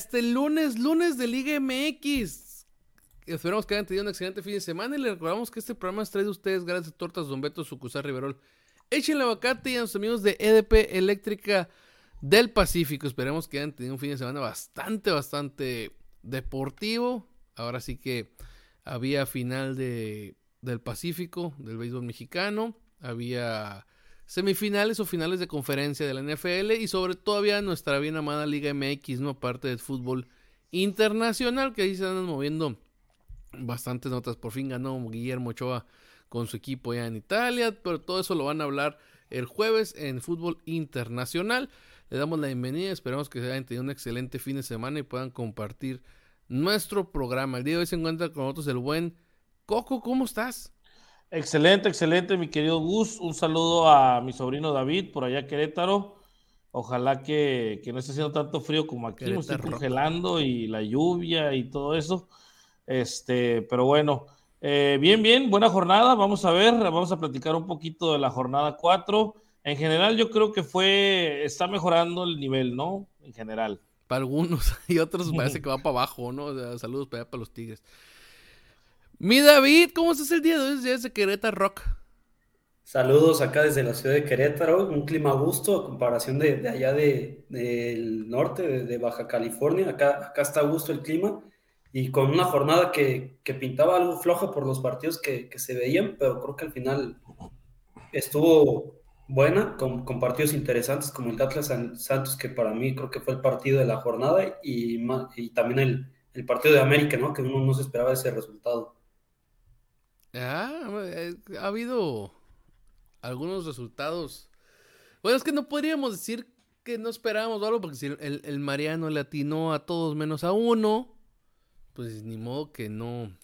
este lunes, lunes de Liga MX. Esperamos que hayan tenido un excelente fin de semana y les recordamos que este programa es traído a ustedes gracias Tortas Don Beto, Sucusar Riverol. Échenle aguacate y a los amigos de EDP Eléctrica del Pacífico. Esperemos que hayan tenido un fin de semana bastante, bastante deportivo. Ahora sí que había final de, del Pacífico, del béisbol mexicano. Había semifinales o finales de conferencia de la NFL y sobre todo había nuestra bien amada Liga MX, ¿no? Aparte del fútbol internacional, que ahí se andan moviendo bastantes notas. Por fin ganó Guillermo Ochoa con su equipo ya en Italia, pero todo eso lo van a hablar el jueves en fútbol internacional. Le damos la bienvenida, esperamos que hayan tenido un excelente fin de semana y puedan compartir nuestro programa. El día de hoy se encuentra con nosotros el buen Coco, ¿cómo estás? Excelente, excelente, mi querido Gus. Un saludo a mi sobrino David por allá Querétaro. Ojalá que, que no esté haciendo tanto frío como aquí, me estoy congelando y la lluvia y todo eso. Este, pero bueno, eh, bien, bien, buena jornada. Vamos a ver, vamos a platicar un poquito de la jornada 4. En general, yo creo que fue, está mejorando el nivel, ¿no? En general. Para algunos y otros parece que va para abajo, ¿no? O sea, saludos para allá para los Tigres. Mi David, ¿cómo estás el día de hoy? Es día de Querétaro. Saludos acá desde la ciudad de Querétaro, un clima a gusto a comparación de, de allá de, del norte, de, de Baja California. Acá, acá está a gusto el clima y con una jornada que, pintaba algo floja por los partidos que, se veían, pero creo que al final estuvo buena, con, partidos interesantes como el de Atlas Santos, que para mí creo que fue el partido de la jornada y, y también el, el partido de América, ¿no? que uno no se esperaba ese resultado. Ah, ha habido algunos resultados. Bueno, es que no podríamos decir que no esperábamos algo, porque si el, el, Mariano le atinó a todos menos a uno, pues ni modo que no,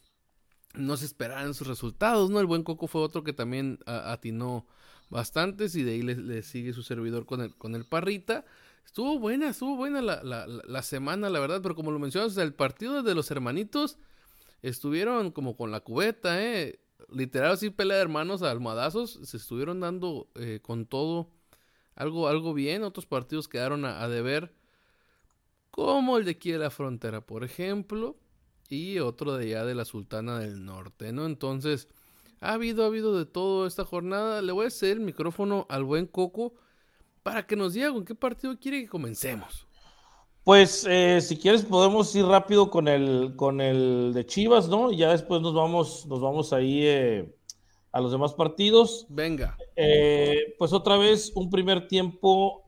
no se esperaran sus resultados, ¿no? El buen Coco fue otro que también a, atinó bastantes y de ahí le, le, sigue su servidor con el, con el Parrita. Estuvo buena, estuvo buena la, la, la semana, la verdad, pero como lo mencionas, el partido de los hermanitos estuvieron como con la cubeta, ¿eh? Literal, así pelea de hermanos a almohadazos, se estuvieron dando eh, con todo algo, algo bien. Otros partidos quedaron a, a, deber, como el de aquí de la frontera, por ejemplo, y otro de allá de la Sultana del Norte, ¿no? Entonces, ha habido, ha habido de todo esta jornada. Le voy a hacer el micrófono al buen Coco para que nos diga con qué partido quiere que comencemos. Pues eh, si quieres podemos ir rápido con el, con el de Chivas, ¿no? Y ya después nos vamos, nos vamos ahí eh, a los demás partidos. Venga. Eh, pues otra vez un primer tiempo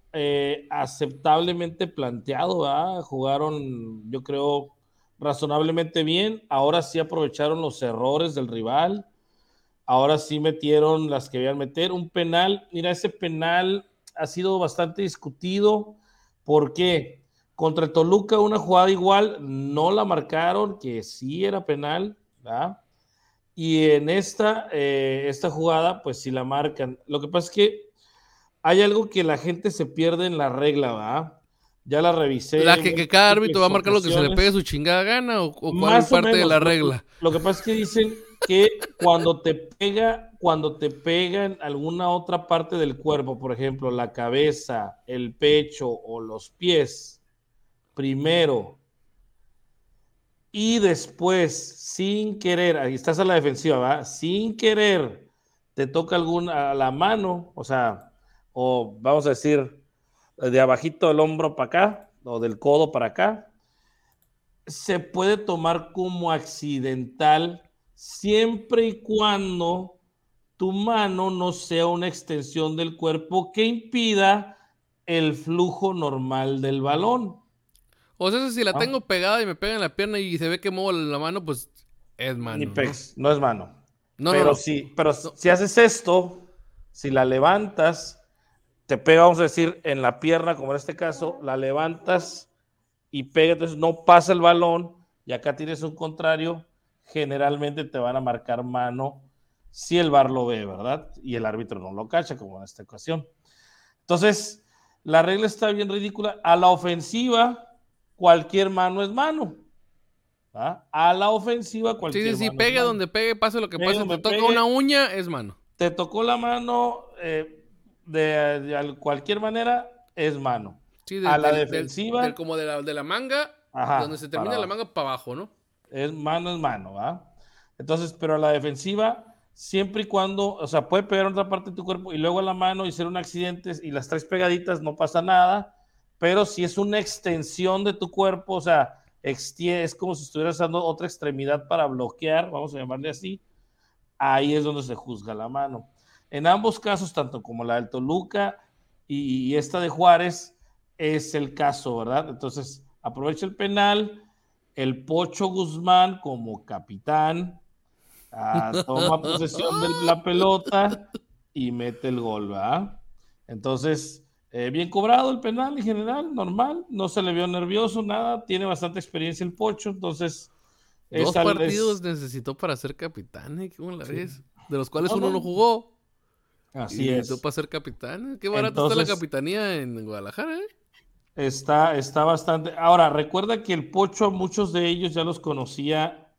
aceptablemente planteado, ¿verdad? Jugaron, yo creo, razonablemente bien. Ahora sí aprovecharon los errores del rival. Ahora sí metieron las que debían meter. Un penal, mira, ese penal ha sido bastante discutido. ¿Por qué? Contra el Toluca, una jugada igual, no la marcaron, que sí era penal, ¿verdad? Y en esta, eh, esta jugada, pues sí la marcan. Lo que pasa es que hay algo que la gente se pierde en la regla, ¿verdad? Ya la revisé. La que, que cada árbitro va a marcar lo que se le pegue su chingada gana o, o cuál es parte de la regla. Lo, lo, que pasa es que dicen que cuando te pega cuando te pega en alguna otra parte del cuerpo, por ejemplo, la cabeza, el pecho o los pies, primero y después, sin querer, ahí estás a la defensiva, ¿va? Sin querer, te toca alguna a la mano, o sea, o vamos a decir, de abajito del hombro para acá, o del codo para acá, se puede tomar como accidental siempre y cuando tu mano no sea una extensión del cuerpo que impida el flujo normal del balón. O sea, si la Ah. tengo pegada y me pega en la pierna y se ve que muevo la mano, pues es mano. Ni ¿no? pex, no es mano. No, pero no, no. si, pero si haces esto, si la levantas, te pega, vamos a decir, en la pierna, como en este caso, la levantas y pega, entonces no pasa el balón, y acá tienes un contrario, generalmente te van a marcar mano si el bar lo ve, ¿verdad? Y el árbitro no lo cacha, como en esta ocasión. Entonces, la regla está bien ridícula. A la ofensiva, cualquier mano es mano. ¿ah? A la ofensiva, cualquier sí, sí, pegue donde pegue, pase lo que Pegue pase. Te toca pegue. una uña, es mano. te tocó la mano eh, de, de al- cualquier manera, es mano. Sí, A la defensiva. del- como de la, de la manga, Ajá, donde se termina la manga para abajo, ¿no? Es mano, es mano, ¿va? Entonces, pero a la defensiva, siempre y cuando, o sea, puede pegar en otra parte de tu cuerpo y luego a la mano y ser un accidente y las tres pegaditas no pasa nada, pero si es una extensión de tu cuerpo, o sea, es como si estuvieras usando otra extremidad para bloquear, vamos a llamarle así, ahí es donde se juzga la mano. En ambos casos, tanto como la del Toluca y, y esta de Juárez, es el caso, ¿verdad? Entonces, aprovecha el penal, el Pocho Guzmán como capitán, ah, toma posesión de la pelota y mete el gol, ¿verdad? Entonces, eh, bien cobrado el penal en general, normal, no se le vio nervioso, nada, tiene bastante experiencia el Pocho, entonces... Dos partidos es- necesitó para ser capitán, ¿eh? ¿Cómo la ves? De los cuales No, uno no. no jugó. Así y es. necesitó para ser capitán. ¿eh? Qué barato está la capitanía en Guadalajara, ¿eh? Está, está bastante. Ahora, recuerda que el Pocho, a muchos de ellos ya los conocía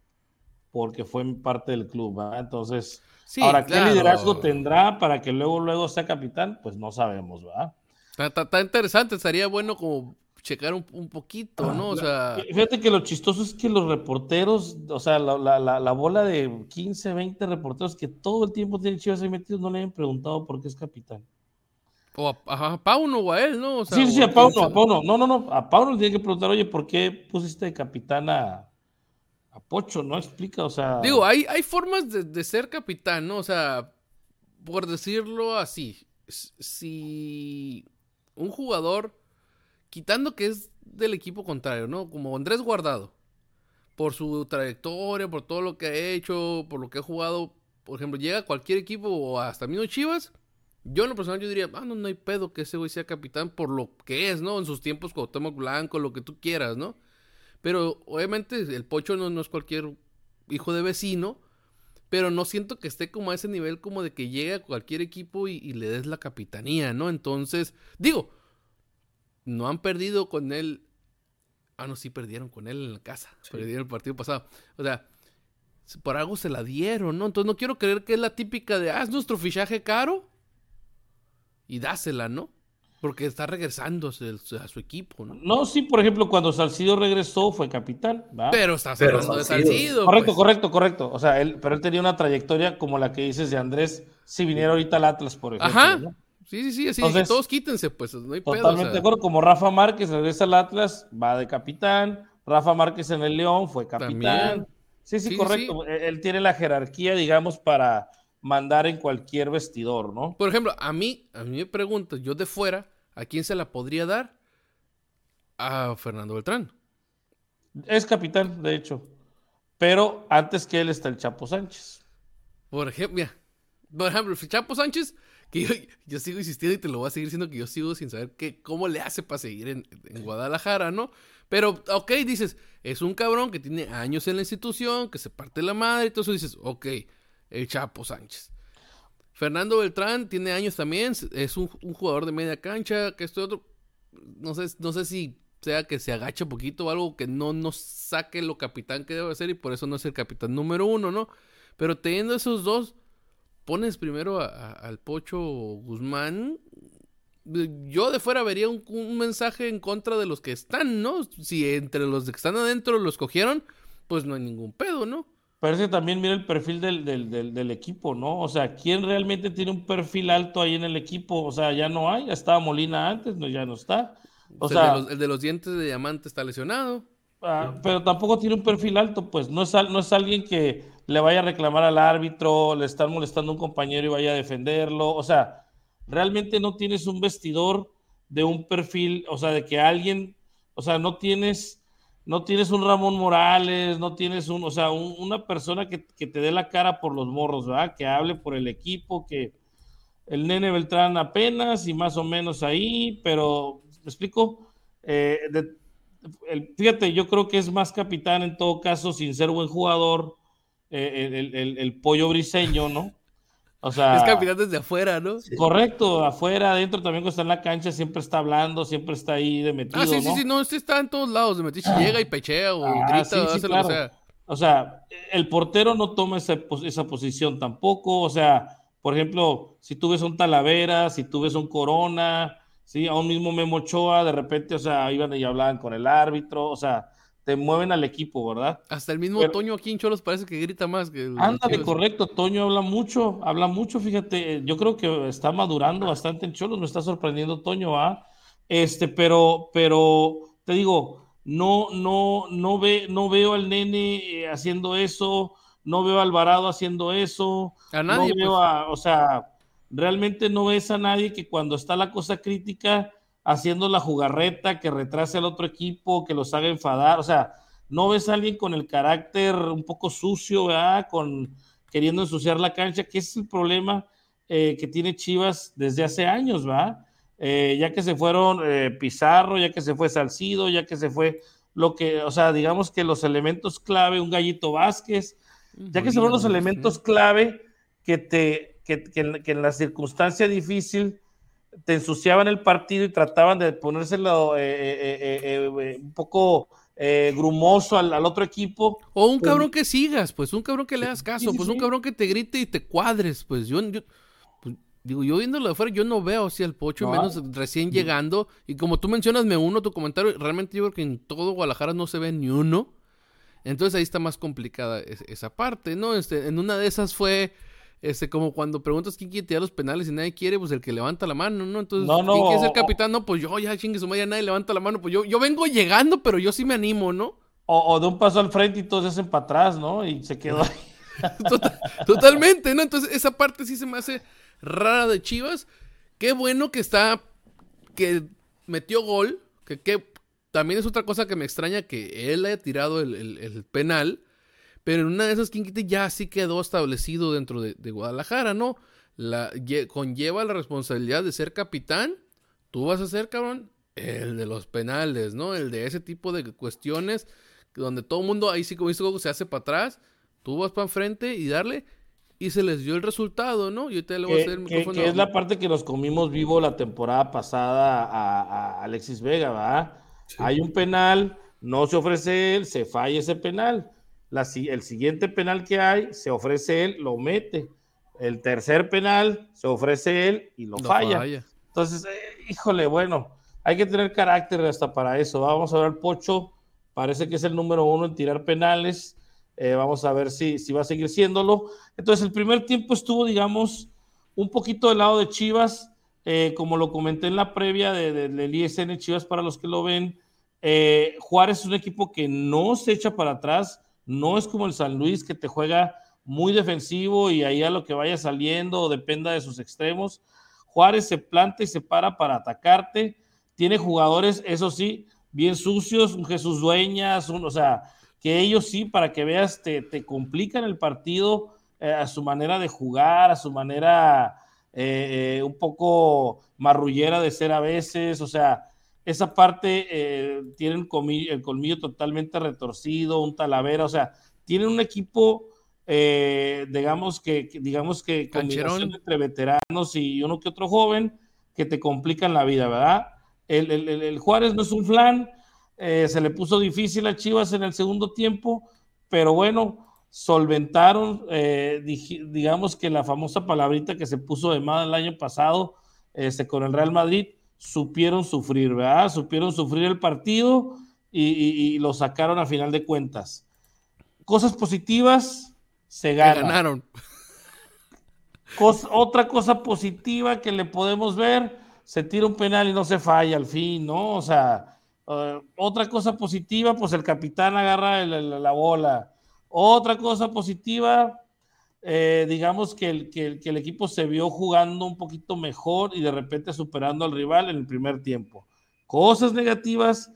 porque fue parte del club, ¿verdad? Entonces, Sí, ahora, claro. ¿qué liderazgo tendrá para que luego, luego sea capitán? Pues no sabemos, ¿verdad? Está, está- está interesante, estaría bueno como checar un, un poquito, ¿no? O sea, Fíjate que lo chistoso es que los reporteros, o sea, la, la- la- la bola de 15, 20 reporteros que todo el tiempo tienen chivas ahí metidos, no le hayan preguntado por qué es capitán. o a, a- Pauno o a él, ¿no? O sea, sí, sí, a Pauno, a. Pauno. No, no, no, a Pauno le tiene que preguntar, oye, ¿por qué pusiste de capitán a, a Pocho? No explica, o sea. Digo, hay, hay formas de, de ser capitán, ¿no? O sea, por decirlo así, si un jugador, quitando que es del equipo contrario, ¿no? Como Andrés Guardado, por su trayectoria, por todo lo que ha hecho, por lo que ha jugado, por ejemplo, llega a cualquier equipo o hasta mismo Chivas, yo en lo personal yo diría, ah, no, no hay pedo que ese güey sea capitán por lo que es, ¿no? En sus tiempos Cuauhtémoc Blanco, lo que tú quieras, ¿no? Pero obviamente el Pocho no, no es cualquier hijo de vecino, pero no siento que esté como a ese nivel como de que llegue a cualquier equipo y, y le des la capitanía, ¿no? Entonces, digo, no han perdido con él. Ah, no, sí perdieron con él en la casa. Perdieron el partido pasado. O sea, por algo se la dieron, ¿no? Entonces no quiero creer que es la típica de, ah, es nuestro fichaje caro y dásela, ¿no? Porque está regresando a su, equipo, ¿no? No, sí, por ejemplo, cuando Salcido regresó fue capitán, ¿va? Pero Pero hablando de Salcido. Correcto, pues. correcto, correcto. O sea, él, pero él tenía una trayectoria como la que dices de Andrés, si viniera ahorita al Atlas, por ejemplo. Ajá. ¿no? Sí, sí, sí, así. Entonces, todos quítense, pues. No hay pedo. o Totalmente sea. de acuerdo. Como Rafa Márquez regresa al Atlas, va de capitán. Rafa Márquez en el León fue capitán. También. Sí, sí, Sí, correcto. Él, él tiene la jerarquía, digamos, para mandar en cualquier vestidor, ¿no? Por ejemplo, a mí, a mí me preguntas, yo de fuera, ¿a quién se la podría dar? A Fernando Beltrán. Es capitán, de hecho. Pero antes que él está el Chapo Sánchez. Por ejemplo, mira, por ejemplo, el Chapo Sánchez, que yo, yo sigo insistiendo y te lo voy a seguir diciendo que yo sigo sin saber qué, cómo le hace para seguir en, en Guadalajara, ¿no? Pero, ok, dices, es un cabrón que tiene años en la institución, que se parte la madre y todo eso, dices, ok, el Chapo Sánchez. Fernando Beltrán tiene años también, es un, un jugador de media cancha, que esto y otro. No sé, no sé si sea que se agache un poquito o algo que no nos saque lo capitán que debe ser y por eso no es el capitán número uno, ¿no? Pero teniendo esos dos, pones primero al Pocho Guzmán, yo de fuera vería un, mensaje en contra de los que están, ¿no? Si entre los que están adentro los cogieron, pues no hay ningún pedo, ¿no? Parece que también mira el perfil del, del, equipo, ¿no? O sea, ¿quién realmente tiene un perfil alto ahí en el equipo? O sea, ya no hay, ya estaba Molina antes, no, ya no está. O sea, el de, los, dientes de diamante está lesionado. Ah, pero tampoco tiene un perfil alto, pues no es, no es alguien que le vaya a reclamar al árbitro, le están molestando a un compañero y vaya a defenderlo. O sea, realmente no tienes un vestidor de un perfil, o sea, de que alguien, o sea, no tienes, no tienes un Ramón Morales, no tienes un, o sea, una persona que, te dé la cara por los morros, ¿verdad? Que hable por el equipo, que el nene Beltrán apenas y más o menos ahí, pero, ¿me explico? Eh, fíjate, yo creo que es más capitán en todo caso, sin ser buen jugador, eh, el pollo briseño, ¿no? O sea, es capitán desde afuera, ¿no? Correcto, afuera, adentro también cuando está en la cancha siempre está hablando, siempre está ahí de metido. Ah, sí, sí, sí, no, este está en todos lados, de metido, llega y pechea o ah, grita, o hace lo que sea. O sea, el portero no toma esa, esa posición tampoco, o sea, por ejemplo, si tú ves un Talavera, si tú ves un Corona, sí, a un mismo Memo Ochoa, de repente, o sea, iban y hablaban con el árbitro, o sea, te mueven al equipo, ¿verdad? Hasta el mismo Toño aquí en Cholos parece que grita más que. Ándale, correcto. Toño habla mucho, habla mucho, fíjate. Yo creo que está madurando bastante en Cholos, me está sorprendiendo Toño, ¿ah? Este, pero, pero te digo, no, no, no, ve, no veo al nene eh, haciendo eso, no veo a Alvarado haciendo eso. A nadie. No veo pues. a, o sea, realmente no ves a nadie que cuando está la cosa crítica haciendo la jugarreta que retrase al otro equipo, que los haga enfadar. O sea, no ves a alguien con el carácter un poco sucio, ¿verdad? Con queriendo ensuciar la cancha, que es el problema eh, que tiene Chivas desde hace años, ¿va? Eh, ya que se fueron eh, Pizarro, ya que se fue Salcido, ya que se fue lo que, o sea, digamos que los elementos clave, un gallito Vázquez, ya que se fueron los elementos clave que te, que, que, que en la circunstancia difícil te ensuciaban el partido y trataban de ponérselo eh, eh, eh, un poco grumoso al, otro equipo. O un pues, cabrón que sigas, pues un cabrón que le hagas caso, pues un cabrón que te grite y te cuadres, pues yo, pues, digo, yo viéndolo de afuera, yo no veo así al pocho, menos recién llegando. Y como tú mencionas, me uno tu comentario, realmente yo creo que en todo Guadalajara no se ve ni uno. Entonces ahí está más complicada esa parte, ¿no? Este, en una de esas fue este, como cuando preguntas quién quiere tirar los penales y nadie quiere, pues el que levanta la mano, ¿no? Entonces, no, no, ¿quién quiere ser capitán? No, pues yo ya chingue su madre, nadie levanta la mano, pues yo, yo vengo llegando, pero yo sí me animo, ¿no? O, de un paso al frente y todos se hacen para atrás, ¿no? Y se quedó ahí. totalmente, ¿no? Entonces, esa parte sí se me hace rara de Chivas. Qué bueno que está, que metió gol, que, que también es otra cosa que me extraña que él haya tirado el, el penal pero en una de esas quinquitas ya sí quedó establecido dentro de, Guadalajara, ¿no? La, conlleva la responsabilidad de ser capitán. Tú vas a ser, cabrón, el de los penales, ¿no? El de ese tipo de cuestiones donde todo el mundo, ahí sí como dice se hace para atrás. Tú vas para enfrente y darle. Y se les dio el resultado, ¿no? Yo te le voy a hacer el micrófono. Que, es la parte que nos comimos vivo la temporada pasada a, Alexis Vega, ¿verdad? Hay un penal, no se ofrece él, se falla ese penal el siguiente penal que hay, se ofrece él, lo mete. El tercer penal, se ofrece él y lo, falla. Entonces, eh, híjole, bueno, hay que tener carácter hasta para eso. Vamos a ver, Pocho parece que es el número uno en tirar penales. Eh, vamos a ver si, si va a seguir siéndolo. Entonces, el primer tiempo estuvo, digamos, un poquito del lado de Chivas, eh, como lo comenté en la previa del de, ISN Chivas para los que lo ven. Juárez es un equipo que no se echa para atrás, no es como el San Luis que te juega muy defensivo y ahí a lo que vaya saliendo dependa de sus extremos. Juárez se planta y se para para atacarte. Tiene jugadores, eso sí, bien sucios, un Jesús Dueñas, o sea, que ellos sí, para que veas, te, te complican el partido eh, a su manera de jugar, a su manera eh, eh, un poco marrullera de ser a veces, o sea, esa parte eh, tienen el colmillo totalmente retorcido, un talavera, o sea, tienen un equipo, eh, digamos que, digamos que combinación entre veteranos y uno que otro joven que te complican la vida, ¿verdad? El, Juárez no es un flan, eh, se le puso difícil a Chivas en el segundo tiempo, pero bueno, solventaron, eh, digamos que la famosa palabrita que se puso de moda el año pasado este, con el Real Madrid, supieron sufrir, ¿verdad? Supieron sufrir el partido y, lo sacaron a final de cuentas. Cosas positivas, se ganaron. otra cosa positiva que le podemos ver, se tira un penal y no se falla al fin, ¿no? O sea, eh, otra cosa positiva, pues el capitán agarra la bola. Otra cosa positiva, eh, digamos que el, que, el, equipo se vio jugando un poquito mejor y de repente superando al rival en el primer tiempo. Cosas negativas,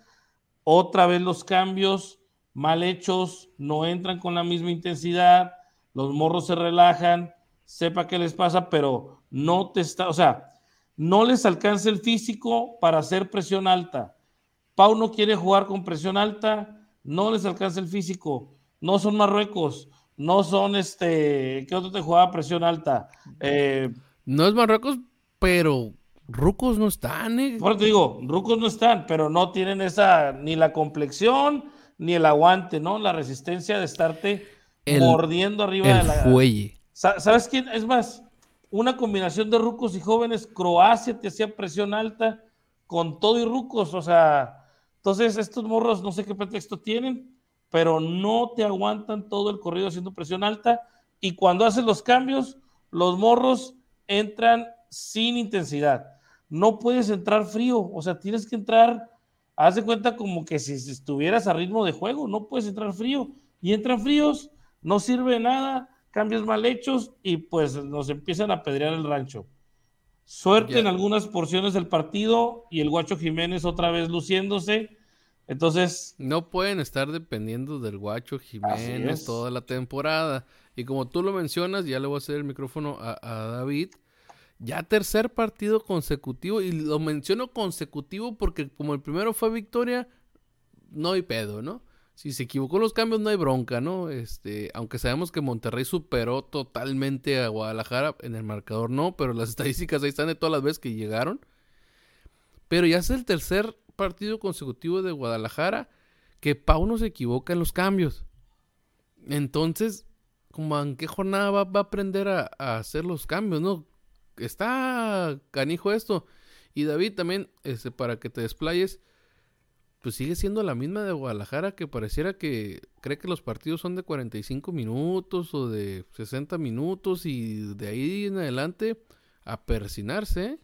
otra vez los cambios mal hechos, no entran con la misma intensidad, los morros se relajan, sepa qué les pasa, pero no te está, o sea, no les alcanza el físico para hacer presión alta. Pau no quiere jugar con presión alta, no les alcanza el físico, no son Marruecos, no son este, ¿qué otro te jugaba presión alta? Eh, no es Marruecos, pero Rucos no están, eh. Por te digo, Rucos no están, pero no tienen esa, ni la complexión, ni el aguante, ¿no? La resistencia de estarte mordiendo arriba de la. Fuelle. ¿Sabes quién? Es más, una combinación de rucos y jóvenes, Croacia te hacía presión alta con todo y rucos, o sea, entonces estos morros no sé qué pretexto tienen, pero no te aguantan todo el corrido haciendo presión alta y cuando hacen los cambios, los morros entran sin intensidad. No puedes entrar frío, o sea, tienes que entrar, haz de cuenta como que si estuvieras a ritmo de juego, no puedes entrar frío y entran fríos, no sirve de nada, cambios mal hechos y pues nos empiezan a pedrear el rancho. Suerte en algunas porciones del partido y el Guacho Jiménez otra vez luciéndose entonces. No pueden estar dependiendo del Guacho Jiménez toda la temporada. Y como tú lo mencionas, ya le voy a hacer el micrófono a, David. Ya tercer partido consecutivo. Y lo menciono consecutivo porque, como el primero fue victoria, no hay pedo, ¿no? Si se equivocó los cambios, no hay bronca, ¿no? Este, aunque sabemos que Monterrey superó totalmente a Guadalajara, en el marcador no, pero las estadísticas ahí están de todas las veces que llegaron. Pero ya es el tercer partido consecutivo de Guadalajara que Pau no se equivoca en los cambios. Entonces, como en qué jornada va, a aprender a, hacer los cambios, ¿no? Está canijo esto. Y David también, este, para que te desplayes, pues sigue siendo la misma de Guadalajara que pareciera que cree que los partidos son de 45 minutos o de 60 minutos y de ahí en adelante a persinarse.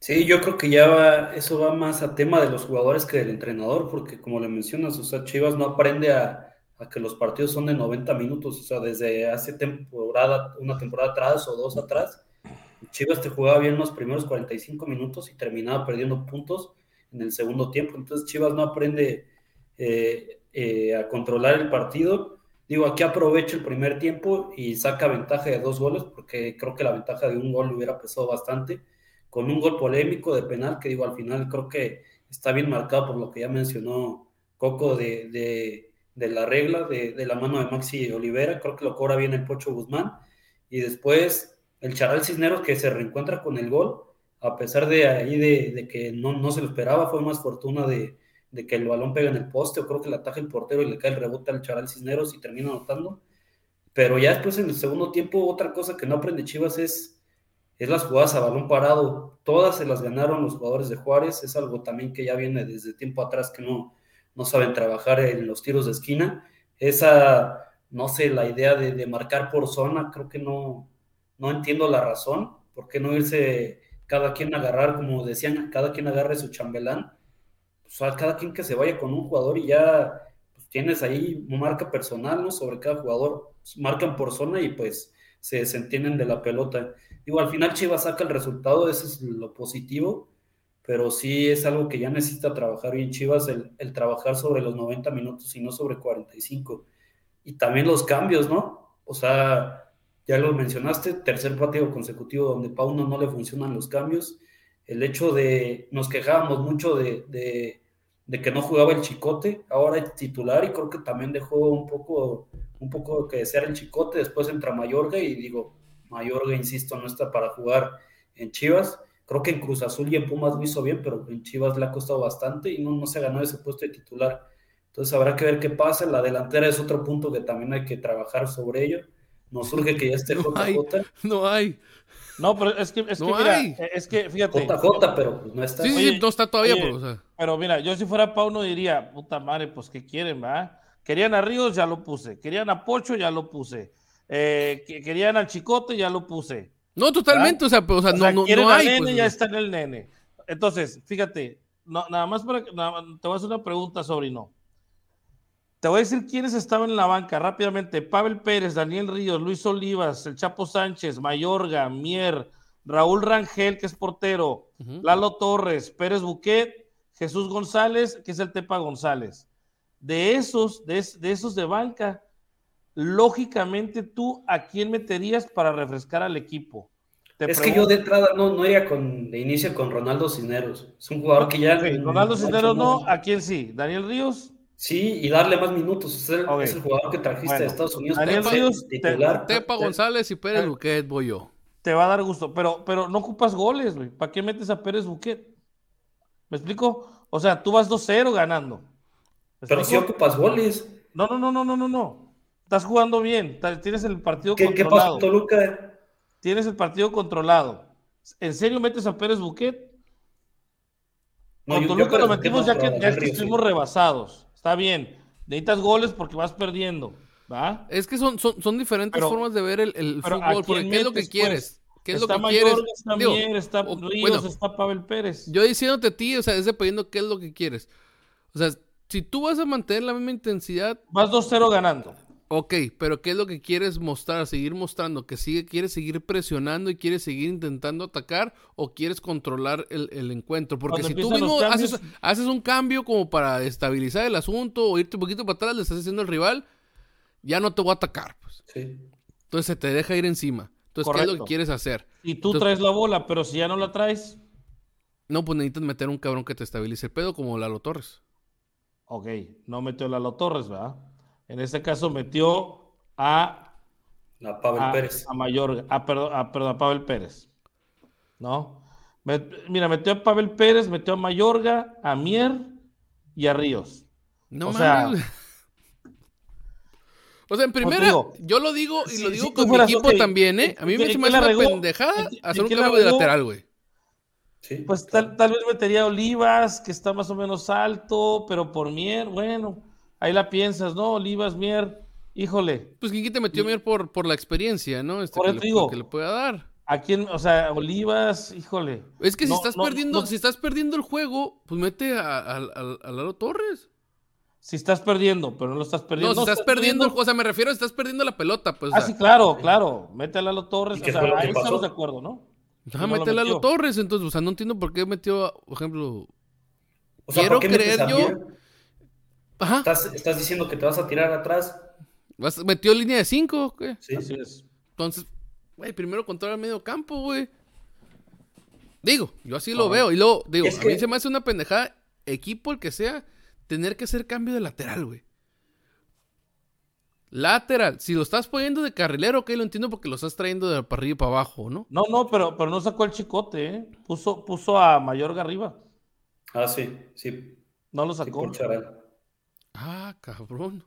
Sí, yo creo que ya va, eso va más a tema de los jugadores que del entrenador, porque como le mencionas, o sea, Chivas no aprende a, que los partidos son de 90 minutos, o sea, desde hace temporada, una temporada atrás o dos atrás, Chivas te jugaba bien los primeros 45 minutos y terminaba perdiendo puntos en el segundo tiempo, entonces Chivas no aprende eh, eh, a controlar el partido. Digo, aquí aprovecha el primer tiempo y saca ventaja de dos goles, porque creo que la ventaja de un gol le hubiera pesado bastante con un gol polémico de penal, que digo, al final creo que está bien marcado por lo que ya mencionó Coco de, la regla, de, la mano de Maxi Olivera, creo que lo cobra bien el Pocho Guzmán, y después el Charal Cisneros que se reencuentra con el gol, a pesar de ahí de, que no, no, se lo esperaba, fue más fortuna de, que el balón pega en el poste, o creo que le ataja el portero y le cae el rebote al Charal Cisneros y termina anotando. Pero ya después en el segundo tiempo, otra cosa que no aprende Chivas es es las jugadas a balón parado. Todas se las ganaron los jugadores de Juárez. Es algo también que ya viene desde tiempo atrás que no, no saben trabajar en los tiros de esquina. Esa, no sé, la idea de, marcar por zona, creo que no, no entiendo la razón. ¿Por qué no irse cada quien a agarrar, como decían, cada quien agarre su chambelán? O sea, cada quien que se vaya con un jugador y ya pues, tienes ahí marca personal, ¿no? Sobre cada jugador. Marcan por zona y pues se desentienden de la pelota. Digo, al final Chivas saca el resultado, eso es lo positivo, pero sí es algo que ya necesita trabajar bien Chivas, el, trabajar sobre los 90 minutos y no sobre 45. Y también los cambios, ¿no? O sea, ya lo mencionaste, tercer partido consecutivo donde Pauno no le funcionan los cambios. El hecho de, nos quejábamos mucho de, de que no jugaba el Chicote, ahora es titular y creo que también dejó un poco, un poco que desear el Chicote, después entra Mayorga y digo, Mayorga, insisto, no está para jugar en Chivas. Creo que en Cruz Azul y en Pumas lo hizo bien, pero en Chivas le ha costado bastante y no, no se ganó ese puesto de titular. Entonces habrá que ver qué pasa. La delantera es otro punto que también hay que trabajar sobre ello. Nos surge que ya esté No hay. JJ. No hay. No, pero es que, es que No mira, hay. es que fíjate. JJ, pero pues no está. Sí, sí, Oye, sí, no está todavía, oye, pero, o sea. Pero mira, yo si fuera Pau no diría, puta madre, pues ¿qué quieren, va? Querían a Ríos, ya lo puse. Querían a Pocho, ya lo puse. Eh, que- querían al Chicote, ya lo puse. No, totalmente, o sea, pero, o sea, O sea, no, no, quieren no al hay. nene, pues, ya está en el nene. Entonces, fíjate, no, nada más para que- nada te voy a hacer una pregunta, sobrino. Te voy a decir quiénes estaban en la banca rápidamente. Pavel Pérez, Daniel Ríos, Luis Olivas, el Chapo Sánchez, Mayorga, Mier, Raúl Rangel, que es portero. Lalo Torres, Pérez Buquet, Jesús González, que es el Tepa González. De esos, de, es- de esos de banca, lógicamente tú a quién meterías para refrescar al equipo. Te Es que yo de entrada no, no iría con, de inicio con Ronaldo Cisneros. Es un jugador que ya. Ronaldo Cisneros no. ¿a quién sí? ¿Daniel Ríos? Sí, y darle más minutos. Es el, es el jugador que trajiste Bueno, de Estados Unidos Daniel para ser Ríos, te- titular. Tepa González y Pérez Buquet, voy yo. Te va a dar gusto, pero, pero no ocupas goles, güey. ¿Para qué metes a Pérez Buquet? ¿Me explico? O sea, tú vas 2-0 ganando. ¿Me Pero si ocupas goles. No, no, no, no, no, no, no. Estás jugando bien. Tienes el partido ¿Qué, qué pasó controlado. en Toluca? Tienes el partido controlado. ¿En serio metes a Pérez Buquet? No, Con yo- Toluca lo metimos no, ya que, ya estuvimos sí. rebasados. Está bien. Necesitas goles porque vas perdiendo. ¿Va? Es que son, son, son diferentes Pero- formas de ver el, el pero ¿a fútbol. Porque ¿qué es lo que metes, quieres? ¿Qué es está lo que quieres? Está Digo, Mier, está o- Ríos, bueno, está Pavel Pérez. Yo diciéndote a ti, o sea, es dependiendo qué es lo que quieres. O sea, si tú vas a mantener la misma intensidad, Vas 2-0 ganando. ok, pero ¿qué es lo que quieres mostrar? Seguir mostrando que sigue, quieres seguir presionando y quieres seguir intentando atacar o quieres controlar el, el encuentro. Porque Cuando si tú mismo haces, cambios- haces un cambio como para estabilizar el asunto o irte un poquito para atrás, le estás haciendo al rival, ya no te voy a atacar. Pues. Sí. Entonces se te deja ir encima. Entonces, ¿qué es lo que Correcto. quieres hacer? Y tú Entonces- traes la bola, pero si ya no la traes, No, pues necesitas meter un cabrón que te estabilice el pedo como Lalo Torres. ok, no metió a Lalo Torres, ¿verdad? En este caso metió a, A Pavel a, Pérez. a Mayorga, a, perdón, a, perdón, a Pavel Pérez. ¿No? Mira, metió a Pavel Pérez, metió a Mayorga, a Mier y a Ríos. No O sea- mames. O sea, en te primera, digo, yo lo digo y si- lo digo si con mi equipo también, ¿eh? A mí ¿en me se me hace la una regó? pendejada ¿En qué- hacer un cambio de lateral, güey. Sí, Pues claro. tal, tal vez metería a Olivas, que está más o menos alto, pero por Mier, bueno, ahí la piensas, ¿no? Olivas, Mier, híjole, Pues quién te metió Mier por, por la experiencia, ¿no? Este, Por que, eso le, digo. que le pueda dar. ¿a quién? O sea, Olivas, híjole. Es que si estás no, perdiendo, no. si estás perdiendo el juego, pues mete a, a, a- a Lalo Torres. Si estás perdiendo, pero no lo estás No, perdiendo. si estás perdiendo o sea, me refiero a si estás perdiendo la pelota, pues. o Ah, sea, sí, claro, claro. Mete a Lalo Torres. ¿Y O sea, ahí estamos de acuerdo, ¿no? Ajá, Y no lo mete a metió. Torres, entonces, o sea, no entiendo por qué metió, por ejemplo. O sea, quiero ¿por qué metes creer yo-? Ajá, ¿Estás, estás diciendo que te vas a tirar atrás. vas- metió línea de 5, ¿qué? Sí. Así es. Entonces, güey, primero controla el medio campo, güey. Digo, yo así lo veo. Y luego, digo, Es a mí se me hace una pendejada, equipo el que sea, tener que hacer cambio de lateral, güey. Lateral. Si lo estás poniendo de carrilero, ok, lo entiendo porque lo estás trayendo de para arriba y para abajo, ¿no? No, no, pero, pero no sacó el chicote, ¿eh? Puso, puso a Mayorga arriba. Ah, sí, sí. No lo sí sacó. Ah, cabrón.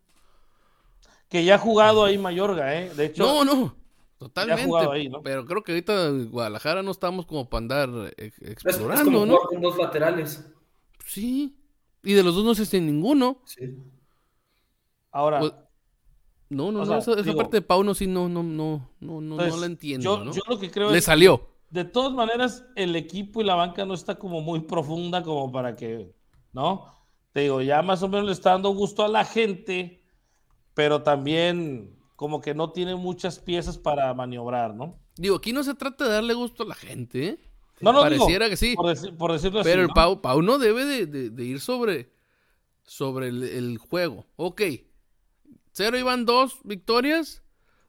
que ya ha jugado ahí Mayorga, ¿eh? De hecho, No, no. Totalmente. jugado ahí, ¿no? Pero creo que ahorita en Guadalajara no estamos como para andar ex- Es, es explorando, como ¿no? jugar con dos laterales. Sí. Y de los dos no si ninguno. Sí. ahora, Pues, No, no, no. sea, esa, parte de Pauno sí no, no, no, no, no, no la entiendo, yo, ¿no? yo lo que creo Le es, salió. de todas maneras, el equipo y la banca no está como muy profunda como para que, ¿no? Te digo, ya más o menos le está dando gusto a la gente, pero también como que no tiene muchas piezas para maniobrar, ¿no? Digo, aquí no se trata de darle gusto a la gente, ¿eh? No, no, digo, Pareciera que sí. por, por decirlo así. Pero el ¿no? Pau, Pau no debe de, de- de ir sobre, sobre el, el juego. Ok. Cero iban dos victorias,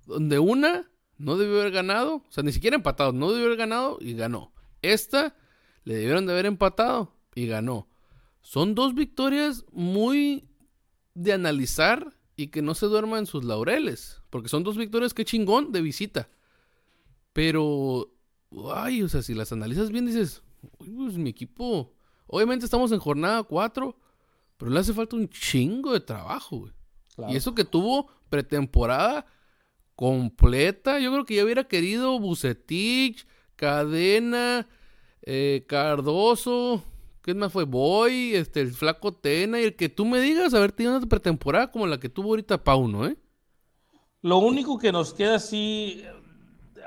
donde una no debió haber ganado. O sea, ni siquiera empatado. No debió haber ganado y ganó. Esta le debieron de haber empatado y ganó. Son dos victorias muy de analizar y que no se duerman en sus laureles. Porque son dos victorias que chingón de visita. Pero, ay, o sea, si las analizas bien dices, "Uy, pues mi equipo, obviamente estamos en jornada 4, Pero le hace falta un chingo de trabajo, güey. Claro. Y eso que tuvo pretemporada completa. Yo creo que ya hubiera querido Bucetich, Cadena, eh, Cardoso. ¿Qué más fue? Boy, este, el Flaco Tena. Y el que tú me digas haber tenido una pretemporada como la que tuvo ahorita Pauno, ¿eh? Lo único que nos queda así,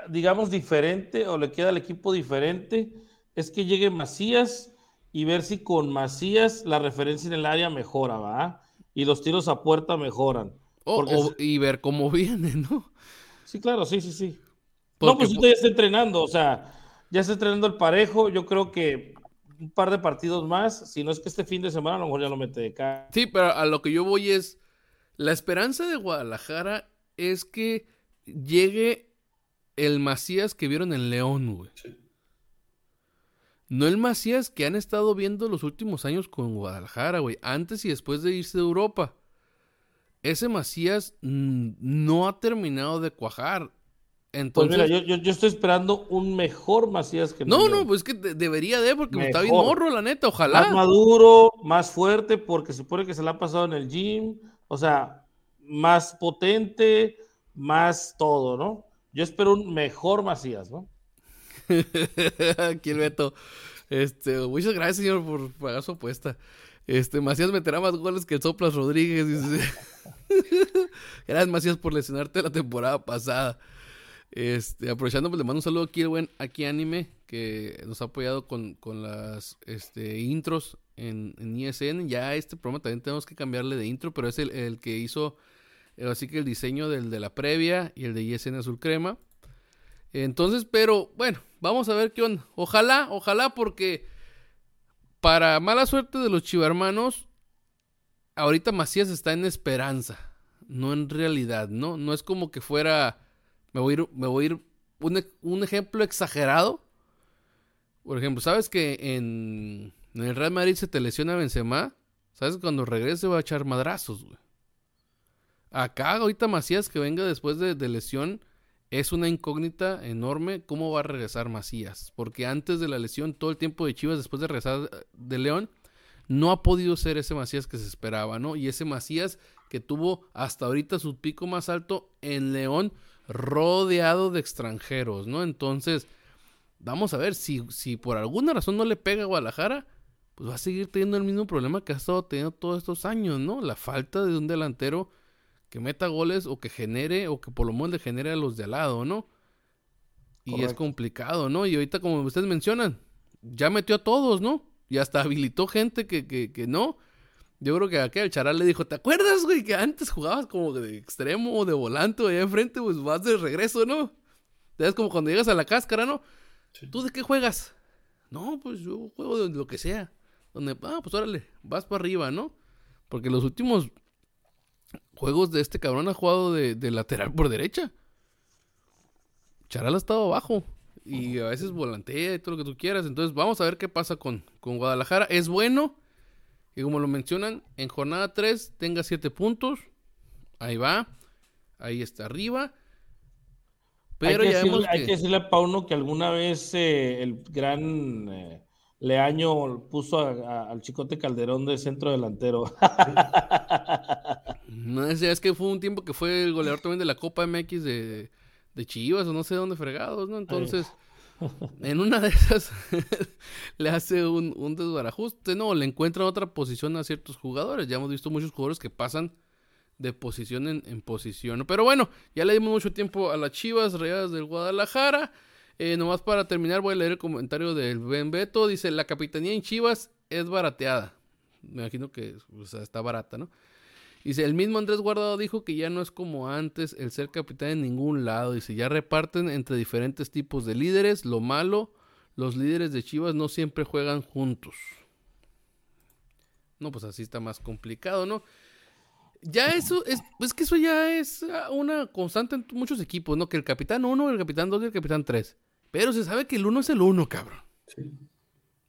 digamos, diferente, o le queda al equipo diferente, es que llegue Macías y ver si con Macías la referencia en el área mejora, ¿va? Y los tiros a puerta mejoran. Y ver cómo viene, ¿no? Sí, claro, sí, sí, sí. Porque no, pues ahorita ya está entrenando, o sea, ya está entrenando el parejo. Yo creo que un par de partidos más, si no es que este fin de semana, a lo mejor ya lo mete de cara. Sí, pero a lo que yo voy es, la esperanza de Guadalajara es que llegue el Macías que vieron en León, güey. Sí. No el Macías que han estado viendo los últimos años con Guadalajara, güey. Antes y después de irse de Europa. Ese Macías mm, no ha terminado de cuajar. Pues Entonces, mira, yo, yo, yo estoy esperando un mejor Macías que no, no, pues es que de- debería de, porque está bien Mejor. morro, la neta, Más ojalá. maduro, más fuerte, porque se supone que se la ha pasado en el gym, o sea, más potente, más todo, ¿no? Yo espero un mejor Macías, ¿no? Aquí el Beto. Este, muchas gracias, señor, por pagar su apuesta. Este, Macías meterá más goles que el Soplas Rodríguez. Gracias, Macías, por lesionarte la temporada pasada. Este, aprovechando, pues le mando un saludo aquí al buen Aquí Anime, que nos ha apoyado con, con las este, intros en, ISN. Ya este programa también tenemos que cambiarle de intro, pero es el, que hizo, así que el diseño del de la previa y el de ISN Azul Crema. Entonces, pero bueno, vamos a ver qué onda. Ojalá, ojalá, porque para mala suerte de los chivarmanos, ahorita Macías está en esperanza, no en realidad, ¿no? No es como que fuera, me voy a ir, me voy a ir un, e- un ejemplo exagerado. Por ejemplo, ¿sabes que en, en el Real Madrid se te lesiona Benzema? ¿Sabes cuando regrese va a echar madrazos, güey? Acá, ahorita Macías que venga después de, lesión, es una incógnita enorme cómo va a regresar Macías. Porque antes de la lesión, todo el tiempo de Chivas, después de regresar de León, no ha podido ser ese Macías que se esperaba, ¿no? Y ese Macías que tuvo hasta ahorita su pico más alto en León, rodeado de extranjeros, ¿no? Entonces, vamos a ver si, si por alguna razón no le pega a Guadalajara, pues va a seguir teniendo el mismo problema que ha estado teniendo todos estos años, ¿no? La falta de un delantero que meta goles o que genere o que por lo menos le genere a los de al lado, ¿no? Y es complicado, ¿no? Y ahorita, como ustedes mencionan, ya metió a todos, ¿no? Y hasta habilitó gente que, que, que no. Yo creo que aquel charal le dijo, ¿te acuerdas, güey? Que antes jugabas como de extremo o de volante o allá enfrente, pues vas de regreso, ¿no? Es como cuando llegas a la cáscara, ¿no? Sí. ¿Tú de qué juegas? No, pues yo juego de lo que sea. Donde, ah, pues órale, vas para arriba, ¿no? Porque los últimos juegos de este cabrón ha jugado de, de lateral por derecha. Charal ha estado abajo. Y a veces volantea y todo lo que tú quieras. Entonces vamos a ver qué pasa con, con Guadalajara. Es bueno. Y como lo mencionan, en jornada 3 tenga 7 puntos. Ahí va. Ahí está arriba. Pero hay, que ya decirle, vemos hay que... que decirle a Pauno que alguna vez eh, el gran eh, Leaño puso a- a- al Chicote Calderón de centro delantero. No sé, es que fue un tiempo que fue el goleador también de la Copa MX de, de Chivas o no sé dónde fregados, ¿no? Entonces, en una de esas le hace un, un desbarajuste, ¿no? Le encuentra otra posición a ciertos jugadores. Ya hemos visto muchos jugadores que pasan de posición en, en posición. Pero bueno, ya le dimos mucho tiempo a las Chivas Rayadas del Guadalajara. Eh, nomás para terminar voy a leer el comentario del Ben Beto. Dice, la capitanía en Chivas es barateada. Me imagino que está barata, ¿no? Dice, el mismo Andrés Guardado dijo que ya no es como antes el ser capitán en ningún lado. Dice, ya reparten entre diferentes tipos de líderes. Lo malo, los líderes de Chivas no siempre juegan juntos. No, pues así está más complicado, ¿no? Ya eso, es, es que eso ya es ah, una constante en muchos equipos, ¿no? Que el capitán 1, el capitán 2 y el capitán 3. Pero se sabe que el 1 es el 1, cabrón. Sí.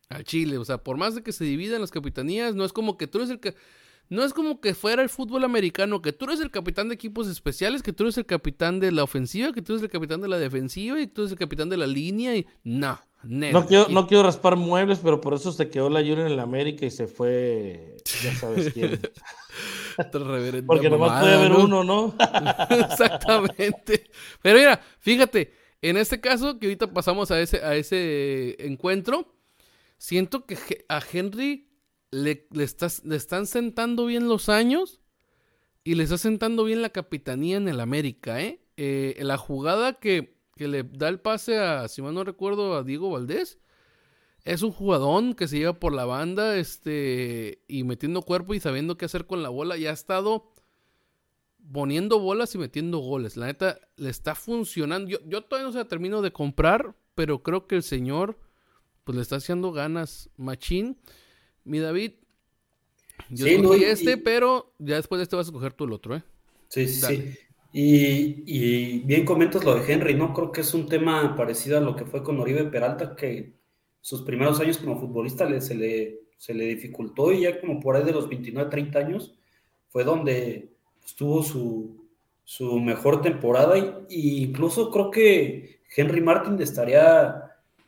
Al Chile, o sea, por más de que se dividan las capitanías, no es como que tú eres el que... no es como que fuera el fútbol americano, que tú eres el capitán de equipos especiales, que tú eres el capitán de la ofensiva, que tú eres el capitán de la defensiva y tú eres el capitán de la línea y no. No quiero, no quiero raspar muebles, pero por eso se quedó la Junior en el América y se fue, ya sabes quién. Porque nomás puede haber uno, ¿no? Exactamente. Pero mira, fíjate, en este caso, que ahorita pasamos a ese, a ese encuentro, siento que a Henry le, le, están sentando bien los años y le está sentando bien la capitanía en el América, ¿eh? eh la jugada que que le da el pase a, si mal no recuerdo, a Diego Valdés. Es un jugadón que se lleva por la banda, este, y metiendo cuerpo y sabiendo qué hacer con la bola. Y ha estado poniendo bolas y metiendo goles. La neta, le está funcionando. Yo, todavía no se la termino de comprar, pero creo que el señor, pues le está haciendo ganas. Machín. Mi David, yo sí, este, pero ya después de este vas a escoger tú el otro, ¿eh? Sí, sí, sí. Y, bien comentas lo de Henry, ¿no? Creo que es un tema parecido a lo que fue con Oribe Peralta, que sus primeros años como futbolista le, se, le, se le dificultó y ya como por ahí de los 29, 30 años fue donde estuvo su, su mejor temporada y, incluso creo que Henry Martin estaría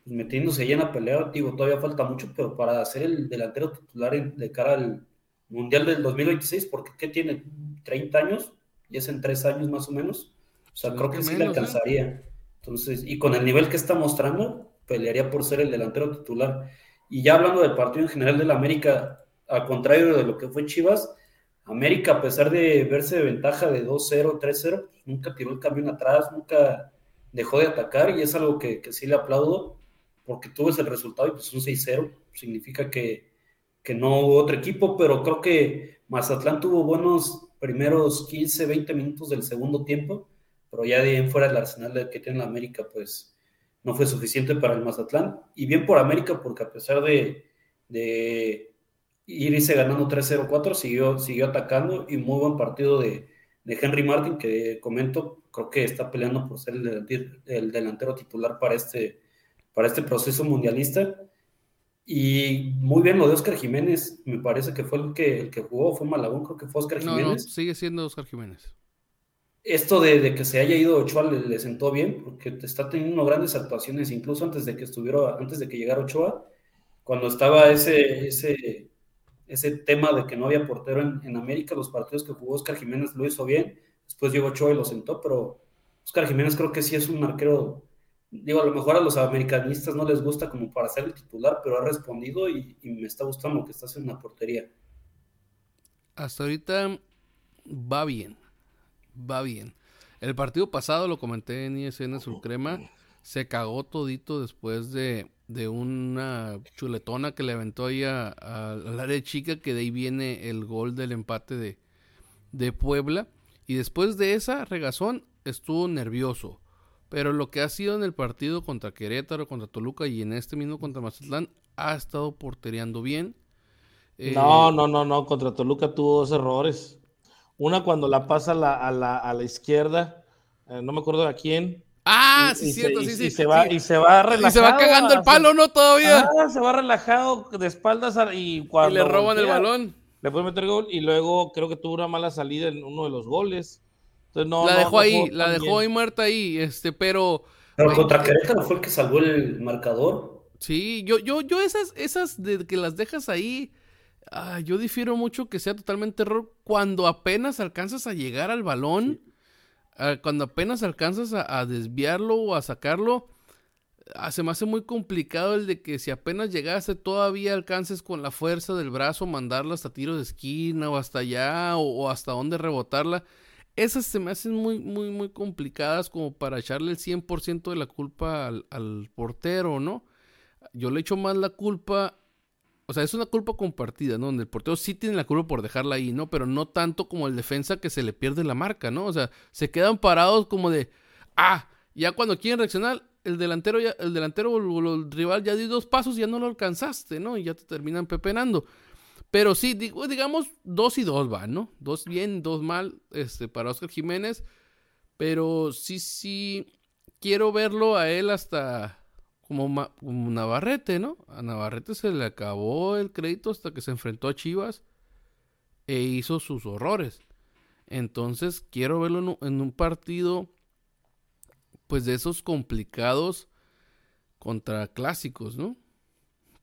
metiéndose ahí en la pelea, digo, todavía falta mucho, pero para ser el delantero titular de cara al Mundial del 2026, porque ¿qué tiene? ¿30 años? y es en tres años más o menos. O sea, creo que sí le ¿eh? alcanzaría. Entonces, y con el nivel que está mostrando, pelearía por ser el delantero titular. Y ya hablando del partido en general del América, al contrario de lo que fue Chivas, América, a pesar de verse de ventaja de 2-0, 3-0, nunca tiró el camión atrás, nunca dejó de atacar y es algo que, sí le aplaudo porque tuvo ese resultado y pues un 6-0 significa que, que no hubo otro equipo, pero creo que Mazatlán tuvo buenos primeros 15, 20 minutos del segundo tiempo, pero ya de ahí en fuera el arsenal que tiene la América, pues no fue suficiente para el Mazatlán. Y bien por América, porque a pesar de, de irse ganando 3-0-4, siguió, siguió atacando y muy buen partido de, de, Henry Martin, que comento, creo que está peleando por ser el delantero, el delantero titular para este, para este proceso mundialista. Y muy bien lo de Oscar Jiménez, me parece que fue el que, el que jugó, fue Malagón, creo que fue Oscar Jiménez. No, sigue siendo Oscar Jiménez. Esto de, que se haya ido Ochoa le, sentó bien, porque está teniendo grandes actuaciones, incluso antes de que estuviera, antes de que llegara Ochoa, cuando estaba ese, ese, ese tema de que no había portero en, en América, los partidos que jugó Oscar Jiménez lo hizo bien, después llegó Ochoa y lo sentó, pero Oscar Jiménez creo que sí es un arquero digo, a lo mejor a los americanistas no les gusta como para ser el titular, pero ha respondido y, me está gustando lo que está haciendo en la portería. Hasta ahorita va bien, va bien. El partido pasado, lo comenté en ISN Sulcrema, se cagó todito después de, de una chuletona que le aventó ahí al área chica, que de ahí viene el gol del empate de, de Puebla. Y después de esa regazón estuvo nervioso pero lo que ha sido en el partido contra Querétaro, contra Toluca y en este mismo contra Mazatlán, ha estado portereando bien. Eh, no, no, no, no. Contra Toluca tuvo dos errores. Una cuando la pasa a la, izquierda, eh, no me acuerdo a quién. Ah, sí, cierto, sí, sí. Y se, va, y se va relajado. Y se va cagando el palo, ¿no? Todavía. Ah, se va relajado de espaldas y cuando. Y le roban el balón. Le puede meter gol y luego creo que tuvo una mala salida en uno de los goles la dejó ahí, la dejó ahí muerta ahí, este, pero... Pero contra Querétaro fue el que salvó el marcador. Sí, yo, yo, yo esas, esas de que las dejas ahí, ah, yo difiero mucho que sea totalmente error cuando apenas alcanzas a llegar al balón, cuando apenas alcanzas a, desviarlo o a sacarlo, ah, se me hace muy complicado el de que si apenas llegaste todavía alcances con la fuerza del brazo mandarla hasta tiro de esquina o hasta allá o, hasta donde rebotarla esas se me hacen muy, muy, muy complicadas como para echarle el 100% de la culpa al, portero, ¿no? Yo le echo más la culpa, o sea, es una culpa compartida, ¿no? Donde el portero sí tiene la culpa por dejarla ahí, ¿no? Pero no tanto como el defensa que se le pierde la marca, ¿no? O sea, se quedan parados como de, ah, ya cuando quieren reaccionar, el delantero, ya, el delantero o el rival ya dio dos pasos y ya no lo alcanzaste, ¿no? Y ya te terminan pepenando. Pero sí, digamos, dos y dos van, ¿no? Dos bien, dos mal, este, para Oscar Jiménez. Pero sí, sí, quiero verlo a él hasta como, Navarrete, ¿no? A Navarrete se le acabó el crédito hasta que se enfrentó a Chivas. e hizo sus horrores. Entonces quiero verlo en un, en un partido, pues de esos complicados contra clásicos, ¿no?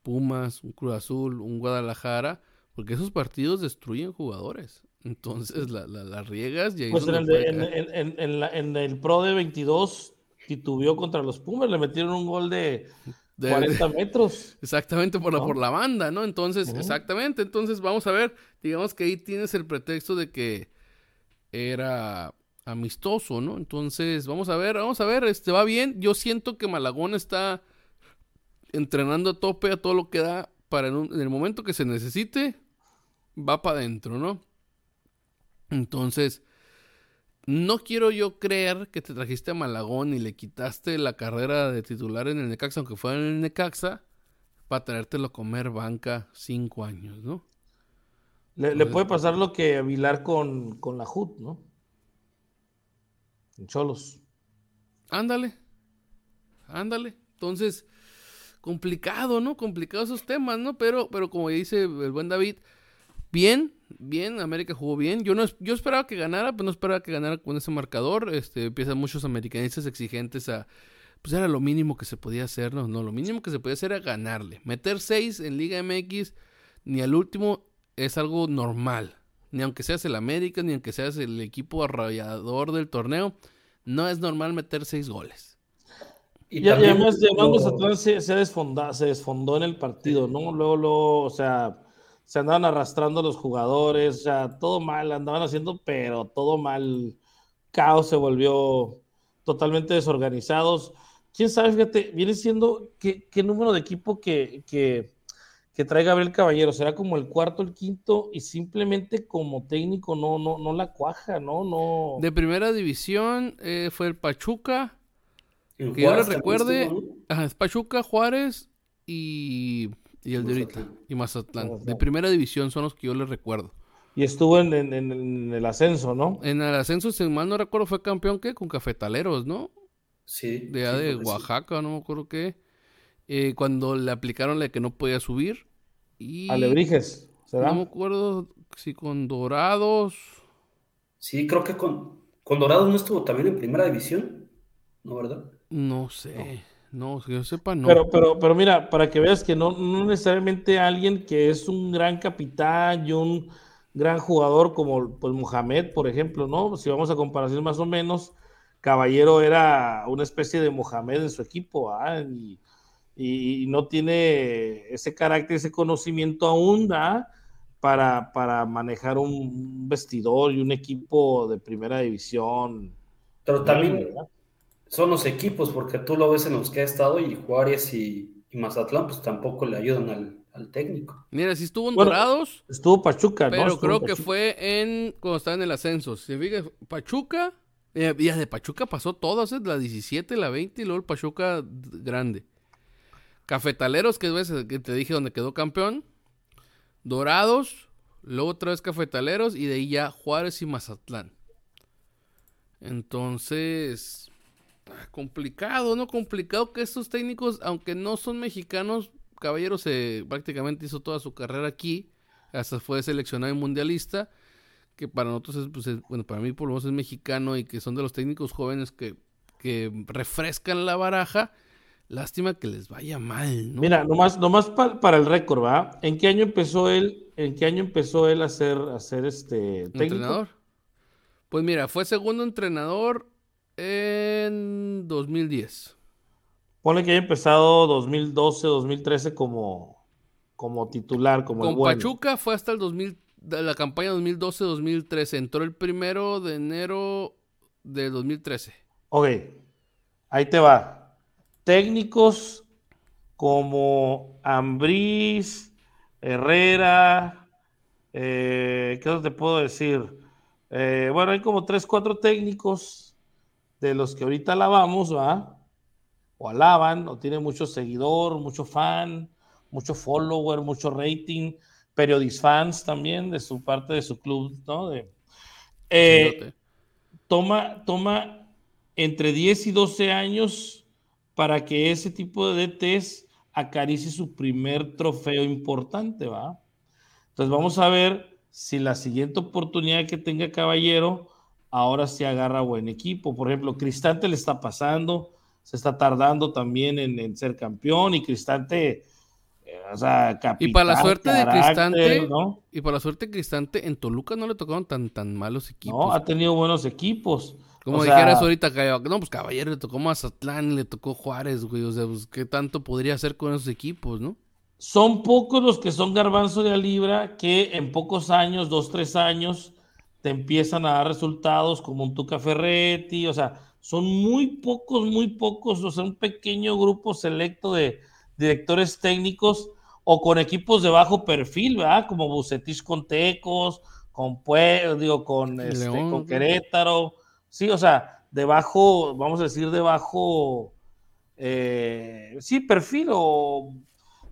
Pumas, un Cruz Azul, un Guadalajara, porque esos partidos destruyen jugadores. Entonces la, la, la riegas y ahí es Pues en el, en la- en el Pro de 22 titubeó contra los Pumas, le metieron un gol de De- 40 metros. Exactamente por la, ¿no? por la banda, ¿no? Entonces, exactamente. Entonces, vamos a ver. Digamos que ahí tienes el pretexto de que era amistoso, ¿no? Entonces, vamos a ver, vamos a ver. Este va bien. Yo siento que Malagón está entrenando a tope a todo lo que da para en, un- en el momento que se necesite, va para adentro, ¿no? Entonces, no quiero yo creer que te trajiste a Malagón y le quitaste la carrera de titular en el Necaxa, aunque fuera en el Necaxa, para traértelo a comer banca cinco años, ¿no? Le, le puede pasar lo que a Vilar con, con la HUD, ¿no? En Cholos. Ándale. Ándale. Entonces, complicado, ¿no? Complicado esos temas, ¿no? Pero, pero como dice el buen David, bien, bien, América jugó bien. Yo no es- yo esperaba que ganara, pero no esperaba que ganara con ese marcador. Este, empiezan muchos americanistas exigentes a. Pues era lo mínimo que se podía hacer, ¿no? No, lo mínimo que se podía hacer era ganarle. Meter seis en Liga MX, ni al último, es algo normal. Ni aunque seas el América, ni aunque seas el equipo arrollador del torneo, no es normal meter seis goles. Y además, lo- Mazatlán se, se, desfonda- se desfondó en el partido, ¿no? Luego, luego, o sea, se andaban arrastrando los jugadores, o sea, todo mal, andaban haciendo, pero todo mal. Caos se volvió totalmente desorganizados. Quién sabe, fíjate, viene siendo qué, qué número de equipo que, que, que trae Gabriel Caballero. Será como el cuarto, el quinto, y simplemente como técnico no, no, no la cuaja, ¿no? no De primera división eh, fue el Pachuca. en Que yo Juárez le también recuerde, ¿no? ajá, es Pachuca, Juárez y, y el de ahorita, y Mazatlán. De primera división son los que yo les recuerdo. Y estuvo en, en- en- en el ascenso, ¿no? En el ascenso, si mal no recuerdo, fue campeón que con cafetaleros, ¿no? Sí. De, allá sí, de creo que sí. Oaxaca, no me acuerdo qué. Eh, cuando le aplicaron la de que no podía subir. Y Alebrijes, ¿será? no me acuerdo si con Dorados. Sí, creo que con, con Dorados no estuvo también en primera división, ¿no, verdad? No sé. No, que yo sepa, no. Pero, pero, pero mira, para que veas que no, no necesariamente alguien que es un gran capitán y un gran jugador como pues, Mohamed, por ejemplo, ¿no? Si vamos a comparación más o menos, Caballero era una especie de Mohamed en su equipo, ¿ah? Y, y- y no tiene ese carácter, ese conocimiento aún, ¿ah? Para, para manejar un vestidor y un equipo de primera división. Pero también ¿verdad? Son los equipos, porque tú lo ves en los que ha estado y Juárez y, y Mazatlán, pues tampoco le ayudan al, al técnico. Mira, si estuvo en Bueno, Dorados. Estuvo Pachuca, ¿no? Pero Estuvo creo que fue en cuando estaba en el ascenso. Si fijas, Pachuca, eh, ya de Pachuca pasó todas, ¿eh? la 17, la 20 y luego el Pachuca grande. Cafetaleros, que es ese que te dije donde quedó campeón. Dorados, luego otra vez Cafetaleros y de ahí ya Juárez y Mazatlán. Entonces, complicado, ¿no? Complicado que estos técnicos, aunque no son mexicanos, Caballero se prácticamente hizo toda su carrera aquí, hasta fue seleccionado y mundialista, que para nosotros es, pues, es- bueno, para mí por lo menos es mexicano y que son de los técnicos jóvenes que, que refrescan la baraja. Lástima que les vaya mal, ¿no? Mira, nomás, nomás pa- para el récord, ¿va? ¿En qué año empezó él, en qué año empezó él a ser, a ser este técnico? entrenador. Pues mira, fue segundo entrenador en 2010. Ponle que haya empezado 2012, 2013 como, como titular, como el Con bueno. Pachuca fue hasta el 2000, de la campaña 2012-2013. Entró el primero de enero de 2013. Ok, ahí te va. Técnicos como Ambriz, Herrera, eh, ¿qué te puedo decir? Eh, bueno, hay como tres, cuatro técnicos de los que ahorita alabamos, ¿va? O alaban, o tiene mucho seguidor, mucho fan, mucho follower, mucho rating, periodist fans también de su parte de su club, ¿no? De, eh, toma, toma entre 10 y 12 años para que ese tipo de DTs acaricie su primer trofeo importante, ¿va? Entonces vamos a ver si la siguiente oportunidad que tenga Caballero, ahora se agarra buen equipo. Por ejemplo, Cristante le está pasando, se está tardando también en, ser campeón y Cristante, eh, o sea, Y para la suerte de Cristante, ¿no? y para la suerte de Cristante, en Toluca no le tocaron tan, tan malos equipos. No, ha tenido buenos equipos. Como dijeras ahorita, no, pues Caballero le tocó Mazatlán, le tocó Juárez, güey. O sea, pues, ¿qué tanto podría hacer con esos equipos, no? Son pocos los que son garbanzo de la libra que en pocos años, dos, tres años, te empiezan a dar resultados como un Tuca Ferretti. O sea, son muy pocos, muy pocos, o sea, un pequeño grupo selecto de directores técnicos o con equipos de bajo perfil, ¿verdad? Como Bucetich con Tecos, con Pueblo, con, este, con Querétaro. Sí, o sea, de bajo, vamos a decir, de bajo, eh, sí, perfil o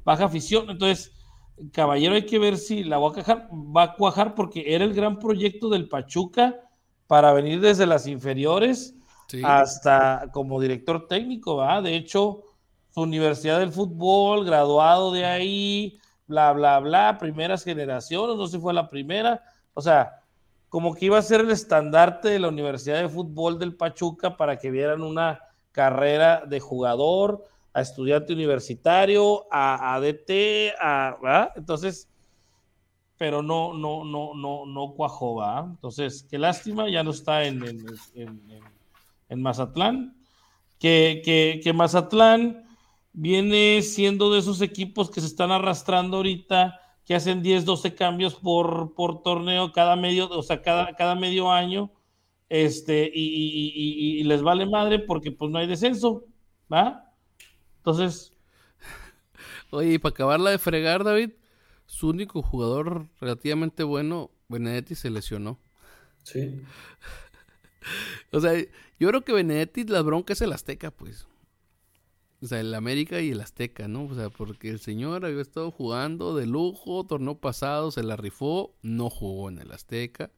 baja afición. Entonces, caballero, hay que ver si la va a, cuajar, va a cuajar porque era el gran proyecto del Pachuca para venir desde las inferiores hasta como director técnico, ¿va? De hecho, su Universidad del Fútbol, graduado de ahí, bla, bla, bla, primeras generaciones, no sé si fue la primera, o sea, como que iba a ser el estandarte de la Universidad de Fútbol del Pachuca para que vieran una carrera de jugador, a estudiante universitario, a, DT, a, Entonces, pero no, no, no, no, no cuajó, ¿va? Entonces, qué lástima, ya no está en, en, Mazatlán. Que, que, que, Mazatlán viene siendo de esos equipos que se están arrastrando ahorita, que hacen 10, 12 cambios por, por torneo cada medio, o sea, cada, cada medio año, este, y, y les vale madre porque pues no hay descenso, ¿va? Entonces. Oye, y para acabarla de fregar, David, su único jugador relativamente bueno, Benedetti, se lesionó. Sí. o sea, yo creo que Benedetti, la bronca es el Azteca, pues. O sea, el América y el Azteca, ¿no? O sea, porque el señor había estado jugando de lujo, torneo pasado, se la rifó, no jugó en el Azteca.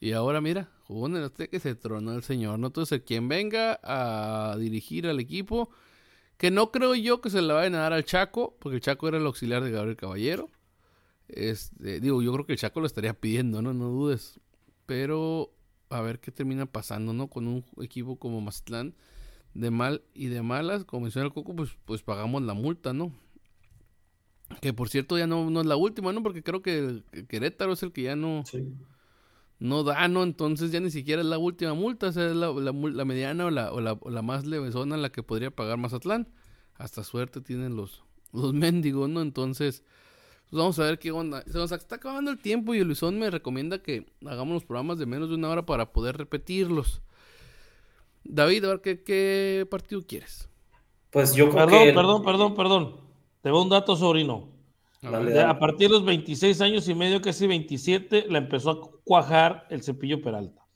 Y ahora, mira, jugó en el Azteca y se tronó el señor, ¿no? Entonces, quien venga a dirigir al equipo, que no creo yo que se le vayan a dar al Chaco, porque el Chaco era el auxiliar de Gabriel Caballero. Este, digo, yo creo que el Chaco lo estaría pidiendo, ¿no? No dudes. Pero a ver qué termina pasando, ¿no? Con un equipo como Mazatlán de mal y de malas, como menciona el Coco, pues, pues pagamos la multa, ¿no? Que por cierto ya no, no es la última, ¿no? Porque creo que Querétaro es el que ya no, no da, ¿no? Entonces ya ni siquiera es la última multa, o sea, es la, mediana o la, o la, o la más levesona la que podría pagar Mazatlán. Hasta suerte tienen los, los mendigos, ¿no? Entonces, pues vamos a ver qué onda. Se nos está acabando el tiempo y Luisón me recomienda que hagamos los programas de menos de una hora para poder repetirlos. David, a ver, ¿qué, qué partido quieres? Pues yo creo perdón, Perdón, perdón, perdón. Te voy un dato, sobrino. A, partir de los 26 años y medio, casi 27, la empezó a cuajar el cepillo Peralta.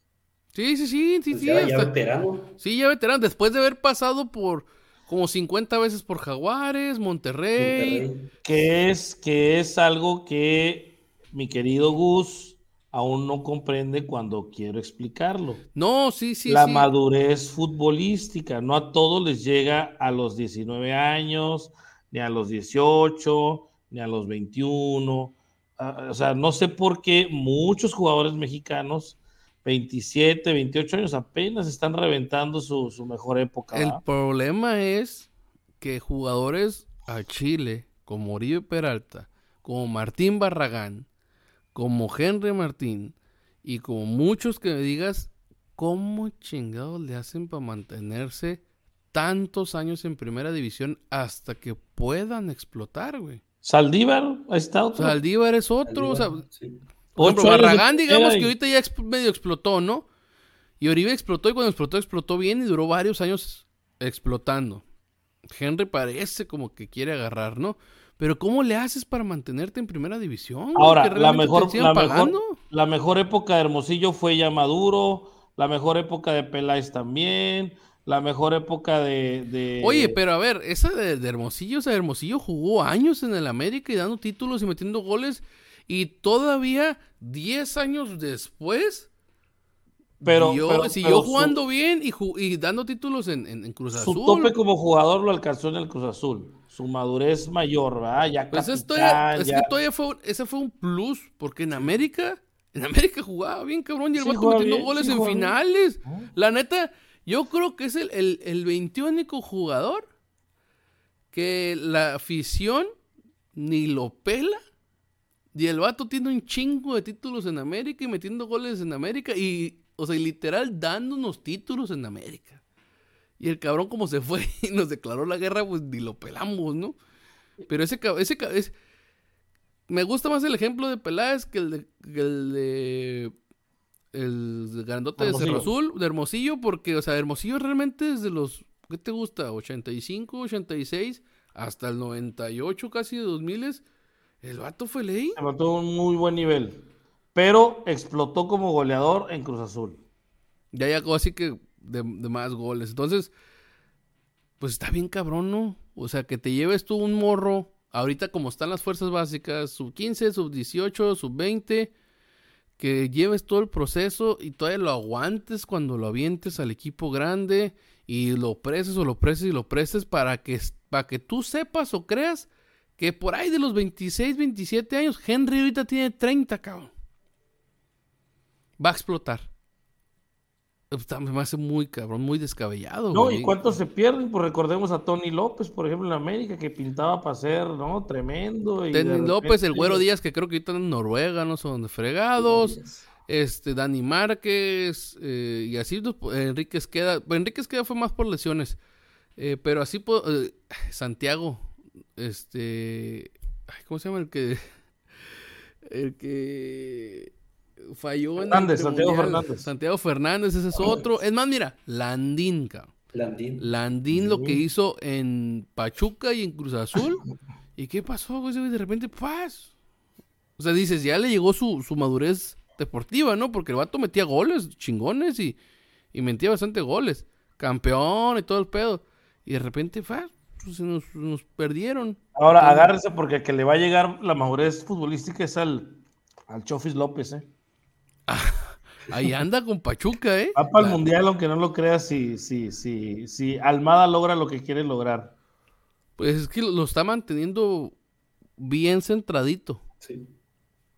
Sí, sí, sí, sí, pues sí. Ya, veterano. Sí, ya veterano. Después de haber pasado por como 50 veces por Jaguares, Monterrey. Que es, que es algo que mi querido Gus aún no comprende cuando quiero explicarlo. No, sí, sí. La madurez futbolística. No a todos les llega a los 19 años, ni a los 18 ni a los 21. Ah, o sea, no sé por qué muchos jugadores mexicanos, 27, 28 años, apenas están reventando su, mejor época. El problema es que jugadores a Chile, como Oribe Peralta, como Martín Barragán, como Henry Martín, y como muchos que me digas, ¿cómo chingados le hacen para mantenerse tantos años en primera división hasta que puedan explotar, güey? Saldívar, ahí está otro. Saldívar es otro, o sea, Barragán, digamos que ahorita ya medio explotó, ¿no? Y Oribe explotó y cuando explotó, explotó bien y duró varios años explotando. Henry parece como que quiere agarrar, ¿no? Pero ¿cómo le haces para mantenerte en primera división? Ahora, la mejor, la, mejor, la mejor época de Hermosillo fue ya Maduro, la mejor época de Peláez también, la mejor época de, Oye, pero a ver, esa de, Hermosillo, o sea, Hermosillo jugó años en el América y dando títulos y metiendo goles y todavía 10 años después pero, siguió jugando bien y, y, dando títulos en, Cruz Azul. Su tope como jugador lo alcanzó en el Cruz Azul. su madurez mayor, ¿verdad? Ya Pues es, capitán, todavía, es ya- que todavía fue, ese fue un plus, porque en América, en América jugaba bien cabrón y el Sí, vato metiendo bien, goles sí, en bien. finales. La neta, yo creo que es el, el, el 21 jugador que la afición ni lo pela. Y el vato tiene un chingo de títulos en América y metiendo goles en América. Y, o sea, literal dándonos títulos en América. Y el cabrón como se fue y nos declaró la guerra, pues ni lo pelamos, ¿no? Pero ese cabrón, ese, me gusta más el ejemplo de Peláez que el de, que el de el grandote de Cerro. Azul, de Hermosillo, porque, o sea, Hermosillo realmente desde los, ¿qué te gusta? 85, 86, hasta el 98, casi de 2000, el vato fue ley. Levantó un muy buen nivel. Pero explotó como goleador en Cruz Azul. Ya llegó así que de, de más goles. Entonces, pues está bien cabrón, ¿no? O sea, que te lleves tú un morro, ahorita como están las fuerzas básicas, sub 15, sub 18, sub 20, que lleves todo el proceso y todavía lo aguantes cuando lo avientes al equipo grande y lo prestes o lo prestes y lo prestes para que, para que tú sepas o creas que por ahí de los 26, 27 años, Henry ahorita tiene 30, cabrón. Va a explotar. Me hace muy cabrón, muy descabellado. No, güey. ¿y cuántos se pierden? Pues recordemos a Tony López, por ejemplo, en América, que pintaba para ser, ¿no? Tremendo. Y de Tenny López, el Güero Díaz, que creo que ahorita en Noruega, no son fregados. Este, Dani Márquez, eh, y así, pues, pues, Enrique Esqueda. Bueno, Enrique Esqueda fue más por lesiones. eh, pero así, po- eh, Santiago, este, ay, ¿cómo se llama el que, el que falló en el Fernández, Santiago? Fernández. Santiago Fernández, ese es otro. Es más, mira, Landín, cabrón. Landín. Landín lo que hizo en Pachuca y en Cruz Azul. ¿Y qué pasó, güey? De repente, paz. O sea, dices, ya le llegó su, su madurez deportiva, ¿no? Porque el vato metía goles chingones y, y metía bastante goles. Campeón y todo el pedo. Y de repente, paz, pues, se nos, nos perdieron. Ahora, agárrese porque el que le va a llegar la madurez futbolística es al, al Chofis López, ¿eh? Ahí anda con Pachuca, ¿eh? Va para el La- Mundial, aunque no lo creas, si, si, si, si Almada logra lo que quiere lograr. Pues es que lo, está manteniendo bien centradito. Sí.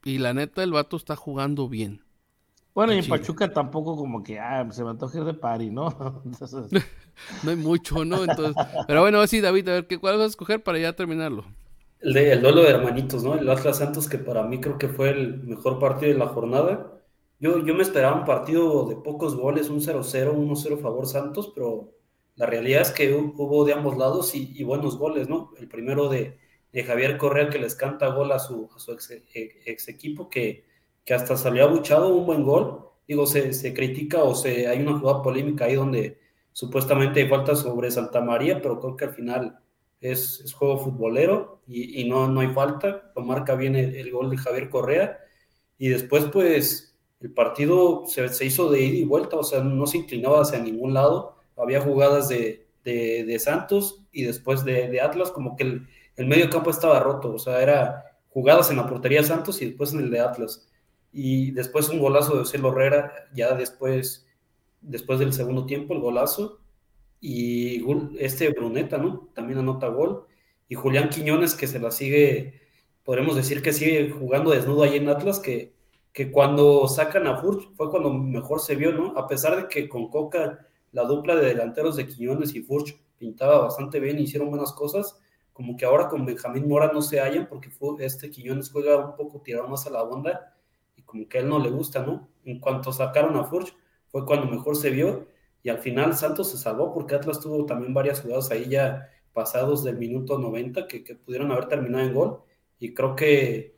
Y la neta, el vato está jugando bien. Bueno, y en. Pachuca tampoco como que, ah, se me antoja ir de pari, ¿no? Entonces, No hay mucho, ¿no? Entonces, pero bueno, así, David, a ver, ¿qué, ¿cuál vas a escoger para ya terminarlo? El, de, el duelo de hermanitos, ¿no? El Atlas Santos, que para mí creo que fue el mejor partido de la jornada. Yo, yo me esperaba un partido de pocos goles, un 0-0, 1-0 favor Santos, pero la realidad es que hu- hubo de ambos lados y, y buenos goles, ¿no? El primero de, de Javier Correa que les canta gol a su, a su ex, e- ex equipo, que, que hasta salió abuchado, un buen gol. Digo, se, se critica o se, hay una jugada polémica ahí donde supuestamente hay falta sobre Santa María, pero creo que al final es, es juego futbolero y, y no, no hay falta, lo marca bien el, el gol de Javier Correa y después pues el partido se, se hizo de ida y vuelta, o sea, no se inclinaba hacia ningún lado, había jugadas de, de, Santos y después de, de Atlas, como que el, el, medio campo estaba roto, o sea, era jugadas en la portería de Santos y después en el de Atlas. Y después un golazo de Cielo Herrera, ya después, después del segundo tiempo, el golazo. Y este Bruneta, ¿no? También anota gol. Y Julián Quiñones, que se la sigue, podremos decir que sigue jugando desnudo ahí en Atlas, que, que cuando sacan a Furch fue cuando mejor se vio, ¿no? A pesar de que con Coca la dupla de delanteros de Quiñones y Furch pintaba bastante bien, hicieron buenas cosas, como que ahora con Benjamín Mora no se hallan porque este Quiñones juega un poco tirado más a la onda y como que a él no le gusta, ¿no? En cuanto sacaron a Furch fue cuando mejor se vio y al final Santos se salvó porque Atlas tuvo también varias jugadas ahí ya pasados del minuto 90 que, que pudieron haber terminado en gol y creo que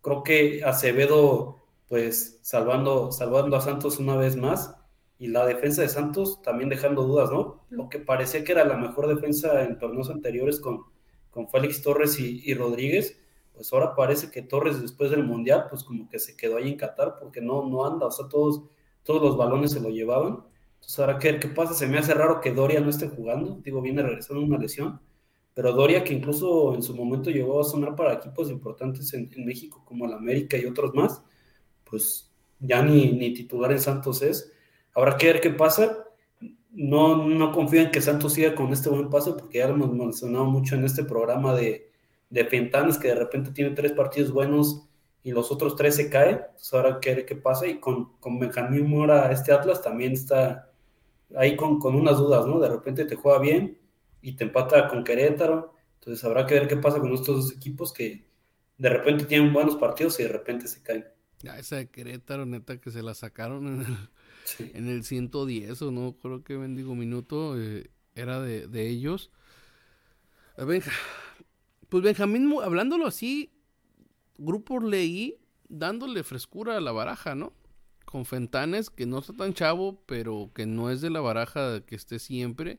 creo que Acevedo pues salvando, salvando a Santos una vez más y la defensa de Santos también dejando dudas, ¿no? Lo que parecía que era la mejor defensa en torneos anteriores con, con Félix Torres y, y, Rodríguez, pues ahora parece que Torres después del Mundial, pues como que se quedó ahí en Qatar porque no, no anda, o sea, todos, todos los balones se lo llevaban. Entonces ahora qué, qué pasa, se me hace raro que Doria no esté jugando, digo, viene regresando una lesión, pero Doria que incluso en su momento llegó a sonar para equipos importantes en, en México como el América y otros más, pues ya ni, ni titular en Santos es. Habrá que ver qué pasa. no, no confío en que Santos siga con este buen paso, porque ya lo hemos mencionado mucho en este programa de, de que de repente tiene tres partidos buenos y los otros tres se caen. Entonces ahora qué, qué pasa. Y con, con Benjamín Mora, este Atlas también está ahí con, con unas dudas, ¿no? De repente te juega bien y te empata con Querétaro. Entonces habrá que ver qué pasa con estos dos equipos que de repente tienen buenos partidos y de repente se caen. Ya, esa de Querétaro, neta, que se la sacaron en el, Sí. en el 110 o no, creo que bendigo minuto, eh, era de, de ellos. Benja- pues Benjamín, hablándolo así, Grupo Leí, dándole frescura a la baraja, ¿no? Con Fentanes, que no está tan chavo, pero que no es de la baraja que esté siempre.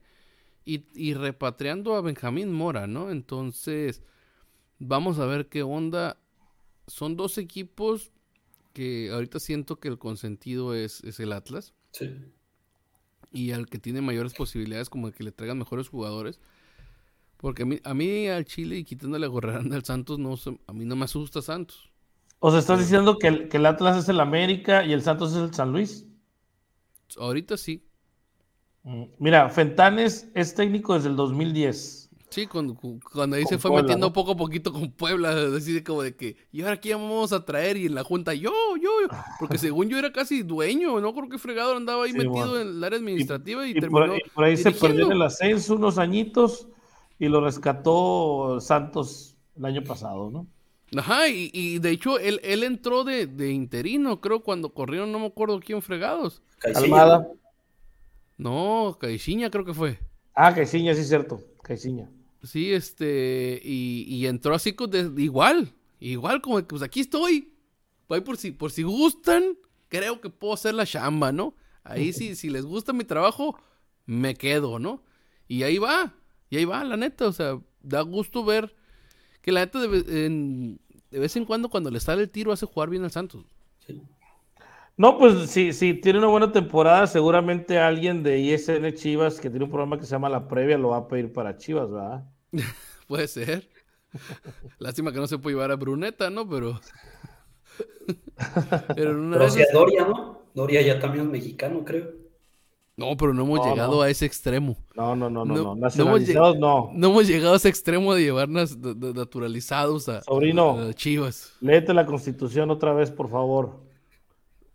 Y, y repatriando a Benjamín Mora, ¿no? Entonces, vamos a ver qué onda. Son dos equipos que ahorita siento que el consentido es, es el Atlas Sí. y al que tiene mayores posibilidades como de que le traigan mejores jugadores. Porque a mí, a mí al Chile y quitándole a Gorrerán al Santos, no, se- a mí no me asusta Santos. O sea, estás diciendo que el, que el Atlas es el América y el Santos es el San Luis. Ahorita sí. Mm, Mira, Fentanes es técnico desde el 2010. Sí, cuando, cu- cuando ahí Con se fue Puebla, metiendo ¿no? poco a poquito con Puebla, así como de que, ¿y ahora quién vamos a traer? Y en la junta, yo, yo, yo. Porque según yo era casi dueño, no creo que fregado andaba ahí Sí, metido bueno. en el área administrativa y, Y terminó. por, ahí- por ahí se perdió en el ascenso unos añitos y lo rescató Santos el año pasado, ¿no? Ajá, y, y de hecho él, él entró de, de interino, creo, cuando corrieron, no me acuerdo quién fregados. Caixinha, Almada. ¿no? Caixinha creo que fue. Ah, Caixinha, sí es cierto. Caixinha. Sí, este, y, y entró así igual, igual como pues aquí estoy. Ahí por si, por si gustan, creo que puedo hacer la chamba, ¿no? Ahí sí, si les gusta mi trabajo, me quedo, ¿no? Y ahí va, y ahí va, la neta, o sea, da gusto ver que la neta de, en- de vez en cuando cuando le sale el tiro hace jugar bien al Santos. Sí. No, pues si, si tiene una buena temporada, seguramente alguien de ISN Chivas que tiene un programa que se llama La Previa lo va a pedir para Chivas, ¿verdad? Puede ser. Lástima que no se puede llevar a Bruneta, ¿no? Pero. pero en una Pero a esas- Doria, ¿no? Doria ya también es mexicano, creo. No, pero no hemos No, llegado no. a ese extremo. No, no, no, no, No, no. no hemos Nacionalizados no. No hemos llegado a ese extremo de llevarnos naturalizados a, Sobrino. a Chivas. Léete la constitución otra vez, por favor.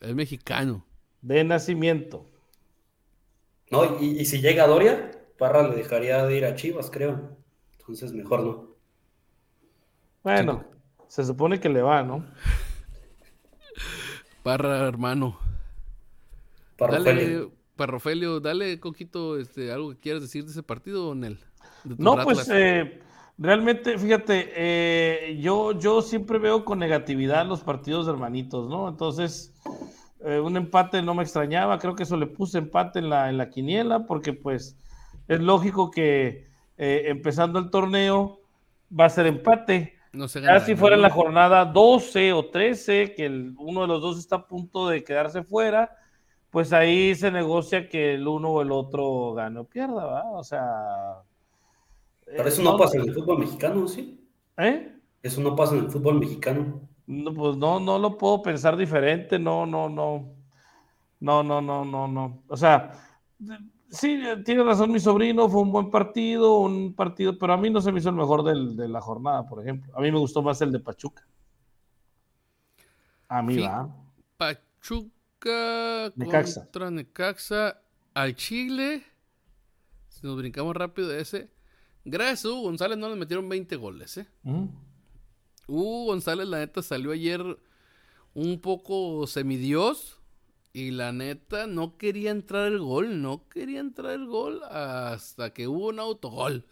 Es mexicano. De nacimiento. No, y, y si llega Doria, Parra le dejaría de ir a Chivas, creo. Entonces mejor no. Bueno, se supone que le va, ¿no? Parra, hermano. Para Dale, Parrofelio, dale, Coquito, este, algo que quieras decir de ese partido, Nel. De No, pues eh, realmente, fíjate, eh, yo, yo siempre veo con negatividad los partidos de hermanitos, ¿no? Entonces, eh, un empate no me extrañaba, creo que eso le puse empate en la, en la quiniela, porque pues es lógico que eh, empezando el torneo va a ser empate. no se Ya gana si nada, fuera en la jornada 12 o 13, que el- uno de los dos está a punto de quedarse fuera, pues ahí se negocia que el uno o el otro gane o pierda, ¿verdad? O sea... Pero eh, eso no pasa en el fútbol mexicano, ¿sí? ¿Eh? Eso no pasa en el fútbol mexicano. No, pues no, no lo puedo pensar diferente, no, no, no. No, no, no, no, no. O sea, sí, eh, tiene razón mi sobrino, fue un buen partido, un partido, pero a mí no se me hizo el mejor del- de la jornada, por ejemplo. A mí me gustó más el de Pachuca. A mí Sí. va. Pachuca Necaxa. contra Necaxa al Chile. Si nos brincamos rápido de ese. Gracias a Hugo González no le metieron 20 goles, ¿eh? Hugo González, la neta, salió ayer un poco semidios. Y la neta, no quería entrar el gol. No quería entrar el gol hasta que hubo un autogol.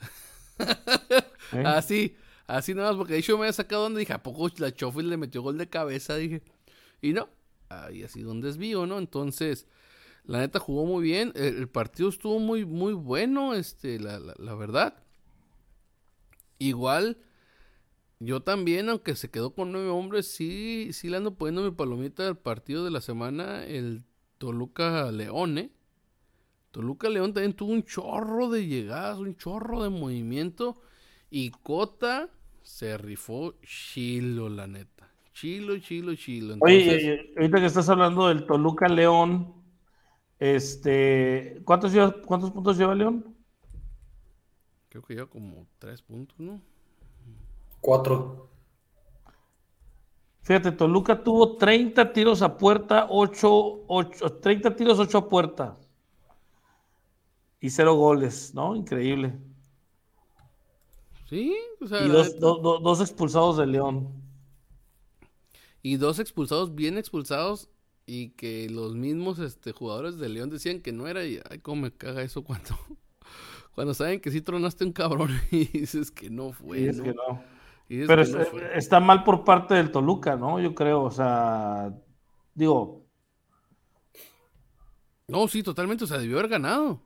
¿Eh? Así, así nada más, porque de hecho me había sacado donde dije, ¿a poco la Chofi le metió gol de cabeza? Dije, y no, ahí sido un desvío, ¿no? Entonces, la neta jugó muy bien, el, el partido estuvo muy, muy bueno, este, la, la, la verdad. Igual, yo también, aunque se quedó con nueve hombres, sí, sí le ando poniendo mi palomita al partido de la semana, el Toluca León, ¿eh? Toluca León también tuvo un chorro de llegadas, un chorro de movimiento. Y Cota se rifó chilo, la neta. Chilo, chilo, chilo. Entonces, Oye, ahorita que estás hablando del Toluca León, Este, ¿cuántos, lleva- ¿Cuántos puntos lleva León? Creo que lleva como tres puntos, ¿no? Cuatro. Fíjate, Toluca tuvo 30 tiros a puerta, 8, 8, 30 tiros, 8 a puerta. Y cero goles, ¿no? Increíble. Sí, o sea, Y dos, neta. do- do- dos expulsados de León. Y dos expulsados, bien expulsados, y que los mismos este, jugadores de León decían que no era, y ay, cómo me caga eso cuando, cuando saben que sí tronaste un cabrón y dices que no fue, Y es ¿no? que no. Y Pero que es- no fue. está mal por parte del Toluca, ¿no? Yo creo, o sea, digo, No, sí, totalmente, o sea, debió haber ganado.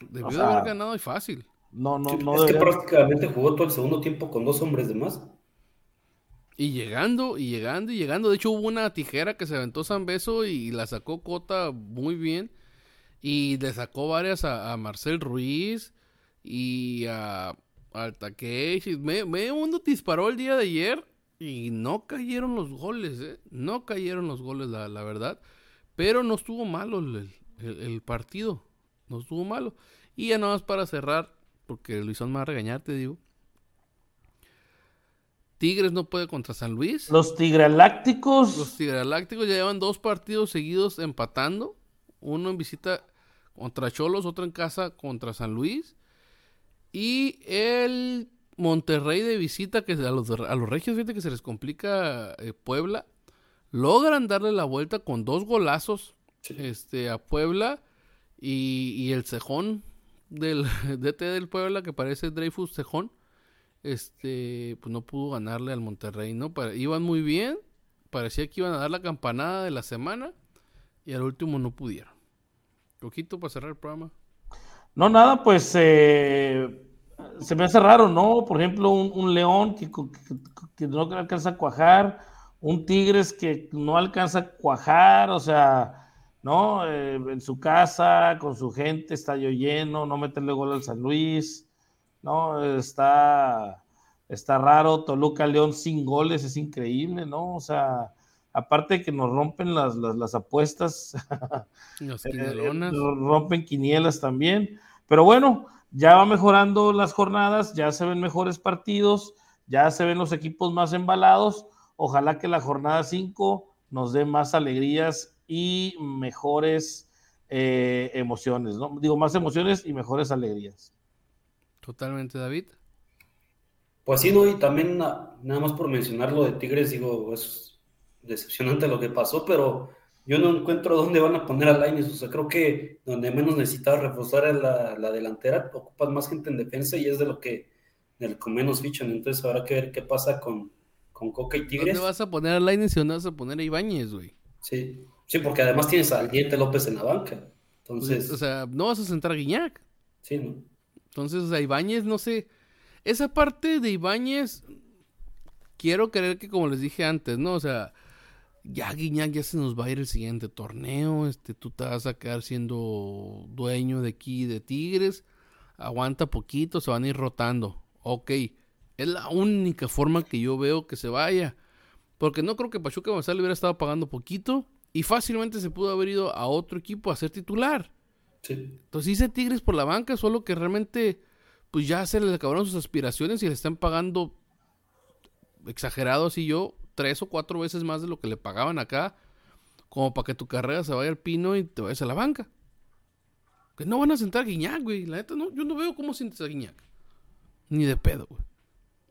Debió O sea, haber ganado y fácil. no, no, no es que prácticamente jugó todo el segundo tiempo con dos hombres de más. Y llegando, y llegando, y llegando. De hecho, hubo una tijera que se aventó San Beso y la sacó Cota muy bien. Y le sacó varias a, a Marcel Ruiz y a al Takeishi. Me- Medio mundo disparó el día de ayer y no cayeron los goles, ¿eh? No cayeron los goles, la, la verdad. Pero no estuvo malo el, el- el partido. No estuvo malo. Y ya nada más para cerrar, porque Luisón me va a regañar, te digo. Tigres no puede contra San Luis. Los Tigrelácticos, Los Tigrelácticos ya llevan dos partidos seguidos empatando. Uno en visita contra Cholos, otro en casa contra San Luis. Y el Monterrey de visita, que a los, a los regios, fíjate que se les complica eh, Puebla. Logran darle la vuelta con dos golazos Sí. este, a Puebla. Y, y el cejón del DT del Puebla, que parece Dreyfus Cejón, este, pues no pudo ganarle al Monterrey, ¿no? Pa- iban muy bien, parecía que iban a dar la campanada de la semana y al último no pudieron. Coquito para cerrar el programa. No, nada, pues eh, se me hace raro, ¿no? Por ejemplo, un, león que, no alcanza a cuajar, un tigres que no alcanza a cuajar, o sea, ¿no? Eh, en su casa, con su gente, estadio lleno, no meterle gol al San Luis, ¿no? Está, está raro, Toluca León sin goles, es increíble, ¿no? O sea, aparte de que nos rompen las, las, las apuestas. Eh, quinielonas. rompen quinielas también. Pero bueno, ya va mejorando las jornadas, ya se ven mejores partidos, ya se ven los equipos más embalados. Ojalá que la jornada 5 nos dé más alegrías y mejores eh, emociones, ¿no? Digo, más emociones y mejores alegrías. Totalmente, David. Pues sí, no, y también na- nada más por mencionar lo de Tigres, digo, es decepcionante lo que pasó, pero yo no encuentro dónde van a poner a Lainez, o sea, creo que donde menos necesitaba reforzar es la, la delantera, ocupan más gente en defensa y es de lo que, de lo que menos fichan, entonces habrá que ver qué pasa con, con Coca y Tigres. ¿Dónde vas a poner a Lainez y dónde vas a poner a Ibáñez, güey? Sí, sí, porque además tienes al Diente López en la banca, entonces, O sea, no vas a sentar a Guiñac. sí, ¿no? Entonces, o sea, Ibáñez, no sé. Esa parte de Ibáñez, quiero creer que, como les dije antes, ¿no? O sea, ya Guiñac ya se nos va a ir el siguiente torneo. Este, tú te vas a quedar siendo dueño de aquí de Tigres. Aguanta poquito, se van a ir rotando. Ok, es la única forma que yo veo que se vaya. Porque no creo que Pachuca González hubiera estado pagando poquito. Y fácilmente se pudo haber ido a otro equipo a ser titular. Sí. Entonces hice Tigres por la banca, solo que realmente pues ya se le acabaron sus aspiraciones y le están pagando exagerado así yo, tres o cuatro veces más de lo que le pagaban acá, como para que tu carrera se vaya al pino y te vayas a la banca. Que no van a sentar a Guiñac, güey. La neta, no, yo no veo cómo sientes a Guiñac. Ni de pedo, güey.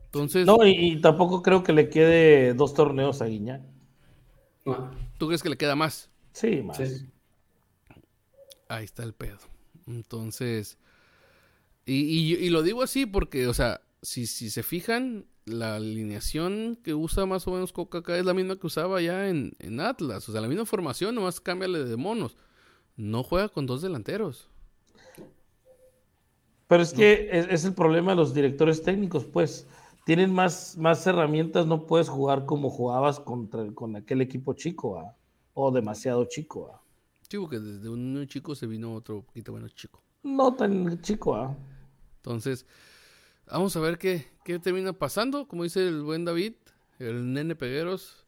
Entonces, No, y, y tampoco creo que le quede dos torneos a Guiñac. ¿tú crees que le queda más? Sí, más. sí. Ahí está el pedo. Entonces, y, y- y lo digo así porque, o sea, si, si se fijan, la alineación que usa más o menos Coca acá es la misma que usaba ya en, en Atlas. O sea, la misma formación, nomás cámbiale de monos. No juega con dos delanteros. Pero es que es, es el problema de los directores técnicos, pues. Tienen más, más herramientas, no puedes jugar como jugabas contra, con aquel equipo chico, ¿ah? o demasiado chico. ¿ah? Sí, porque desde un chico se vino otro poquito menos chico. No tan chico. ¿ah? Entonces, vamos a ver qué, qué termina pasando. Como dice el buen David, el nene Pegueros,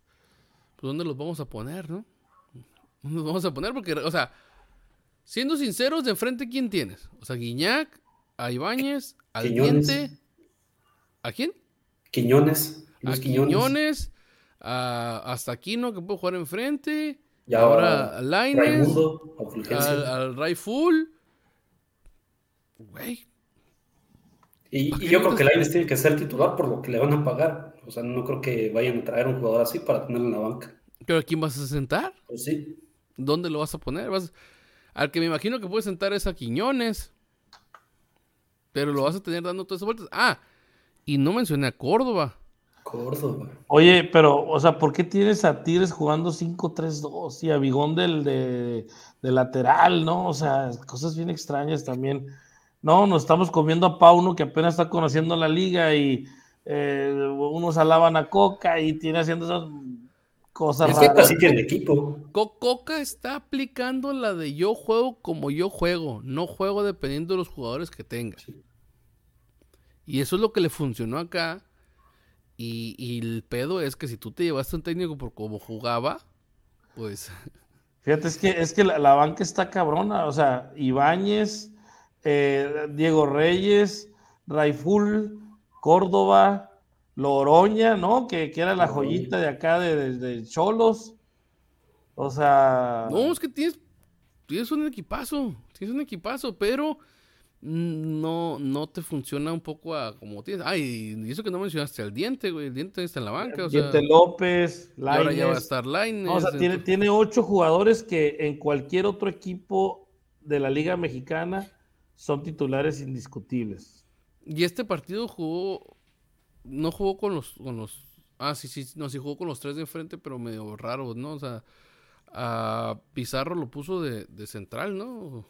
pues dónde los vamos a poner, ¿no? Nos vamos a poner porque, o sea, siendo sinceros, de enfrente, ¿quién tienes? O sea, Guiñac, a Ibáñez, al Quiñones. Diente. ¿A quién? Quiñones. A Quiñones. Quiñones, a, hasta Aquino que puede jugar enfrente. Y ahora ahora Lainez, Raimundo, al, al Ray Full. Güey, Y, ¿Para y yo creo que Lainez tiene que ser titular por lo que le van a pagar. O sea, no creo que vayan a traer un jugador así para tenerlo en la banca. ¿pero a quién vas a sentar? Pues sí. ¿Dónde lo vas a poner? Vas- Al que me imagino que puedes sentar es a Quiñones. Pero lo vas a tener dando todas esas vueltas. Ah, y no mencioné a Córdoba. Córdoba. Oye, pero, o sea, ¿por qué tienes a Tigres jugando 5-3-2 y a Bigón del de, de lateral, no? O sea, cosas bien extrañas también. No, nos estamos comiendo a Pauno que apenas está conociendo la liga y eh, unos alaban a Coca y tiene haciendo esas cosas Es que raras. casi tiene equipo. Co- Coca está aplicando la de yo juego como yo juego. No juego dependiendo de los jugadores que tenga. Y eso es lo que le funcionó acá. Y, y el pedo es que si tú te llevaste a un técnico por cómo jugaba, pues Fíjate, es que, es que la, la banca está cabrona. O sea, Ibáñez, eh, Diego Reyes, Raiful, Córdoba, Loroña, ¿no? Que, que era la joyita de acá de, de- de Cholos. O sea, No, es que tienes, tienes un equipazo, tienes un equipazo, pero no, no te funciona un poco a como tienes. Ay, y eso que no mencionaste al diente, güey. El diente está en la banca, o sea. Diente López, y ahora ya va a Lainez. estar Lainez. No, o sea, tiene, tiene ocho jugadores que en cualquier otro equipo de la Liga Mexicana son titulares indiscutibles. Y este partido jugó. No jugó con los. Con los ah, sí, sí. No, sí jugó con los tres de enfrente, pero medio raros, ¿no? O sea, a Pizarro lo puso de, de central, ¿no?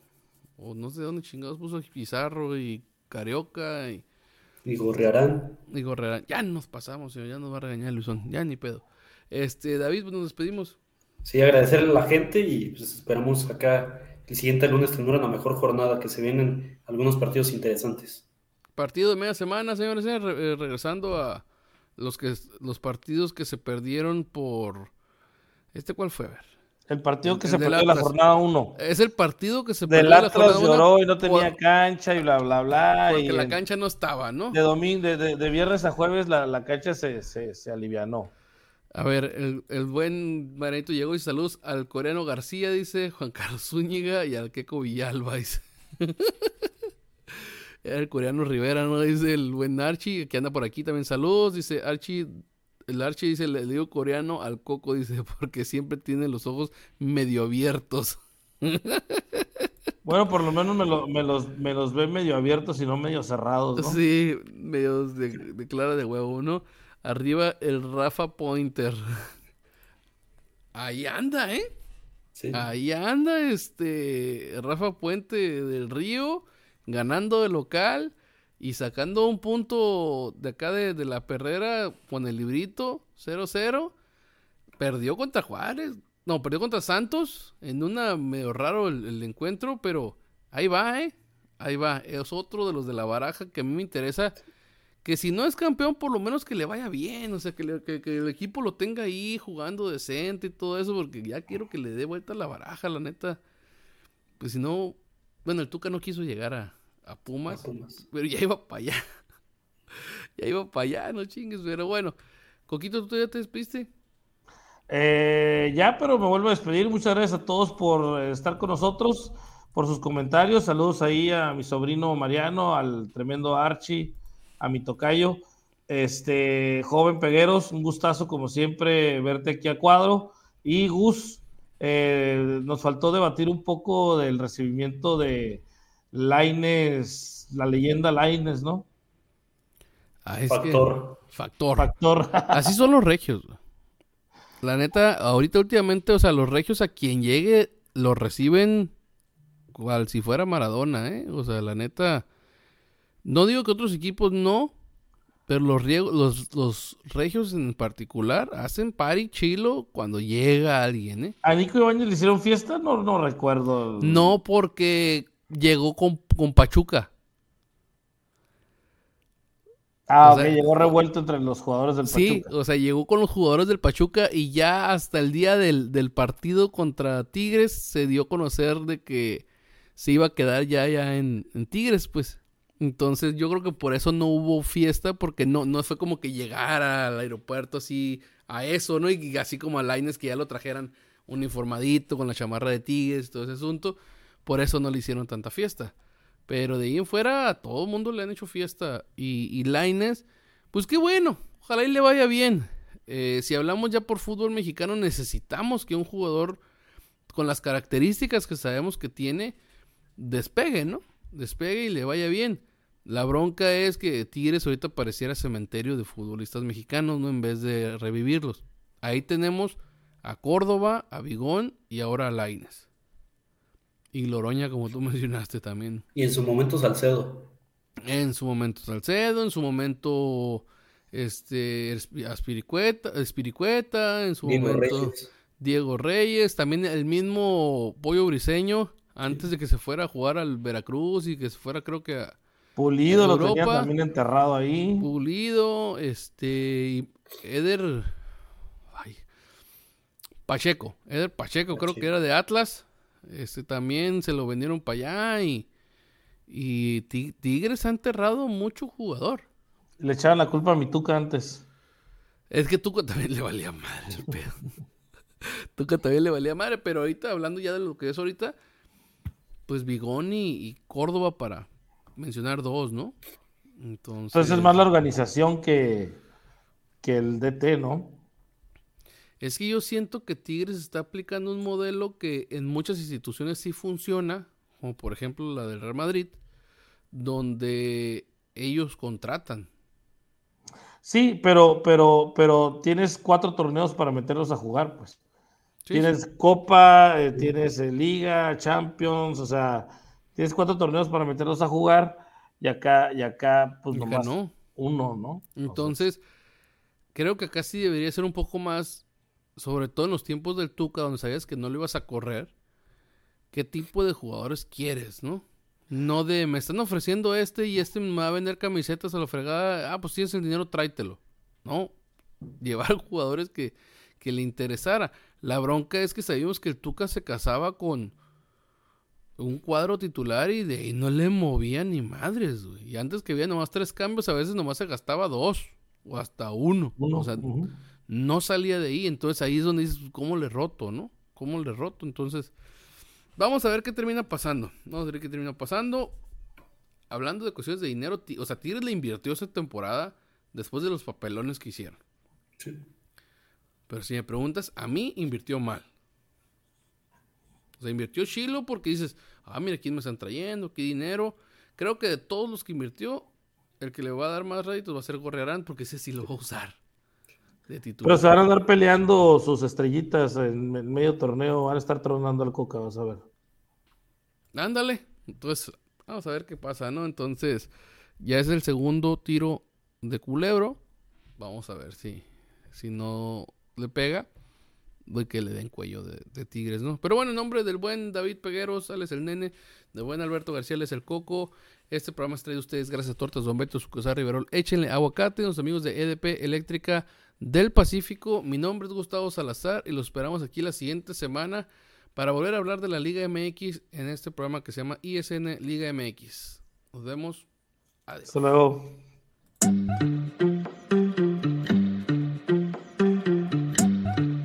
O no sé de dónde chingados puso Pizarro y Carioca y, Y Gorriarán. y Gorrera. Ya nos pasamos, señor, ya nos va a regañar Luisón. Ya ni pedo. Este, David, pues nos despedimos. Sí, agradecerle a la gente y pues esperamos acá el siguiente lunes tener una mejor jornada, que se vienen algunos partidos interesantes. Partido de media semana, señores, eh, re- eh, regresando a los que los partidos que se perdieron por este cuál fue, a ver. El partido que El se del perdió en la jornada 1. Es el partido que se Del perdió la Atlas jornada uno lloró y no tenía por- cancha y bla, bla, bla. porque y la en- cancha no estaba, ¿no? de domingo, de, de- de viernes a jueves la, la cancha se, se, se alivianó. A ver, el, el buen Maranito llegó y saludos al coreano García, dice Juan Carlos Zúñiga y al Keco Villalba, dice. el coreano Rivera, ¿no? Dice el buen Archie, que anda por aquí también. Saludos, dice Archie. El Archie dice, le digo coreano al Coco, dice, porque siempre tiene los ojos medio abiertos. Bueno, por lo menos me, lo- me los, me los ve medio abiertos y no medio cerrados, ¿no? Sí, medio de, de clara de huevo, ¿no? Arriba el Rafa Pointer. Ahí anda, ¿eh? Sí. Ahí anda este Rafa Puente del Río ganando de local y sacando un punto de acá de, de la perrera con el librito 0-0. Perdió contra Juárez. No, perdió contra Santos en una medio raro el, el encuentro, pero ahí va, ¿eh? Ahí va. Es otro de los de la baraja que a mí me interesa. Que si no es campeón, por lo menos que le vaya bien. O sea, que, le- que- que el equipo lo tenga ahí jugando decente y todo eso. Porque ya quiero que le dé vuelta la baraja, la neta. Pues si no. Bueno, el Tuca no quiso llegar a, a Pumas. A Pumas. Pero ya iba para allá. ya iba para allá, no chingues. Pero bueno. Coquito, ¿tú ya te despiste? Eh, ya, pero me vuelvo a despedir. Muchas gracias a todos por estar con nosotros, por sus comentarios. Saludos ahí a mi sobrino Mariano, al tremendo Archie, a mi tocayo. Este, joven Pegueros, un gustazo como siempre verte aquí a cuadro. Y Gus, eh, nos faltó debatir un poco del recibimiento de Laines, la leyenda Laines, ¿no? Ah, es Factor. que. Factor. Factor. Así son los regios. La neta, ahorita últimamente, o sea, los regios a quien llegue los reciben cual si fuera Maradona, ¿eh? O sea, la neta, no digo que otros equipos no, pero los, los, los regios en particular hacen party chilo cuando llega alguien, ¿eh? ¿A Nico Ibáñez le hicieron fiesta? No, no recuerdo. No porque llegó con, con Pachuca. Ah, O ok, sea, llegó revuelto entre los jugadores del Sí, Pachuca. o sea, llegó con los jugadores del Pachuca y ya hasta el día del, del partido contra Tigres se dio a conocer de que se iba a quedar ya, ya en, en Tigres, pues. Entonces yo creo que por eso no hubo fiesta, porque no, no fue como que llegara al aeropuerto así a eso, ¿no? Y así como a Laines que ya lo trajeran uniformadito con la chamarra de Tigres y todo ese asunto. Por eso no le hicieron tanta fiesta. Pero de ahí en fuera a todo el mundo le han hecho fiesta. Y, y Lainez, pues qué bueno. Ojalá y le vaya bien. Eh, si hablamos ya por fútbol mexicano, necesitamos que un jugador con las características que sabemos que tiene, despegue, ¿no? Despegue y le vaya bien. La bronca es que Tigres ahorita pareciera cementerio de futbolistas mexicanos, ¿no? En vez de revivirlos. Ahí tenemos a Córdoba, a Vigón y ahora a Laines. Y Loroña, como tú mencionaste también. Y en su momento Salcedo. En su momento Salcedo, en su momento este Esp- Aspiricueta, Espiricueta, en su Diego momento Reyes. Diego Reyes, también el mismo Pollo Briseño, antes de que se fuera a jugar al Veracruz y que se fuera creo que a Pulido lo Europa. tenía también enterrado ahí. Pulido, este y Eder ay, Pacheco, Eder Pacheco, creo que era de Atlas. Este también se lo vendieron para allá y y Ti- Tigres ha enterrado mucho jugador. Le echaban la culpa a mi Tuca antes. Es que Tuca también le valía madre el pedo. Tuca también le valía madre, pero ahorita, hablando ya de lo que es ahorita, pues Bigoni y Córdoba para mencionar dos, ¿no? Entonces, Entonces es más la organización que, que el DT, ¿no? es que yo siento que Tigres está aplicando un modelo que en muchas instituciones sí funciona, como por ejemplo la del Real Madrid, donde ellos contratan. Sí, pero, pero, pero tienes cuatro torneos para meterlos a jugar, pues. Sí, tienes sí. Copa, eh, tienes eh, Liga, Champions, o sea, tienes cuatro torneos para meterlos a jugar y acá, y acá, pues acá nomás no. uno, ¿no? Entonces, creo que acá sí debería ser un poco más, sobre todo en los tiempos del Tuca, donde sabías que no lo ibas a correr, qué tipo de jugadores quieres, ¿no? No de, me están ofreciendo este y este me va a vender camisetas a la fregada, ah, pues tienes el dinero, tráetelo. No, llevar jugadores que, que le interesara. La bronca es que sabíamos que el Tuca se casaba con un cuadro titular y de ahí no le movía ni madres, güey. Y antes que había nomás tres cambios, a veces nomás se gastaba dos o hasta uno. Uno, o sea, no salía de ahí. Entonces ahí es donde dices, ¿cómo le roto, no? ¿Cómo le roto? Entonces, vamos a ver qué termina pasando. Vamos a ver qué termina pasando. Hablando de cuestiones de dinero, o sea, Tigres le invirtió esa temporada después de los papelones que hicieron. Sí. Pero si me preguntas, a mí invirtió mal. O sea, invirtió Chilo porque dices, ah, mira quién me están trayendo, qué dinero. Creo que de todos los que invirtió, el que le va a dar más réditos va a ser Gorrearán porque ese sí lo va a usar. De. Pero se van a andar peleando sus estrellitas en, en medio torneo, van a estar tronando al Coca, vas a ver. Ándale. Entonces, vamos a ver qué pasa, ¿no? Entonces, ya es el segundo tiro de culebro. Vamos a ver si, si no le pega. De que le den cuello de, de Tigres, ¿no? Pero bueno, en nombre del buen David Pegueros, Alex el Nene, del buen Alberto García, Alex el Coco. Este programa es traído a ustedes gracias a Tortas Don Beto, Sucosar Riverol. Échenle aguacate, los amigos de EDP Eléctrica del Pacífico. Mi nombre es Gustavo Salazar y los esperamos aquí la siguiente semana para volver a hablar de la Liga MX en este programa que se llama ISN Liga MX. Nos vemos. Adiós. Hasta luego.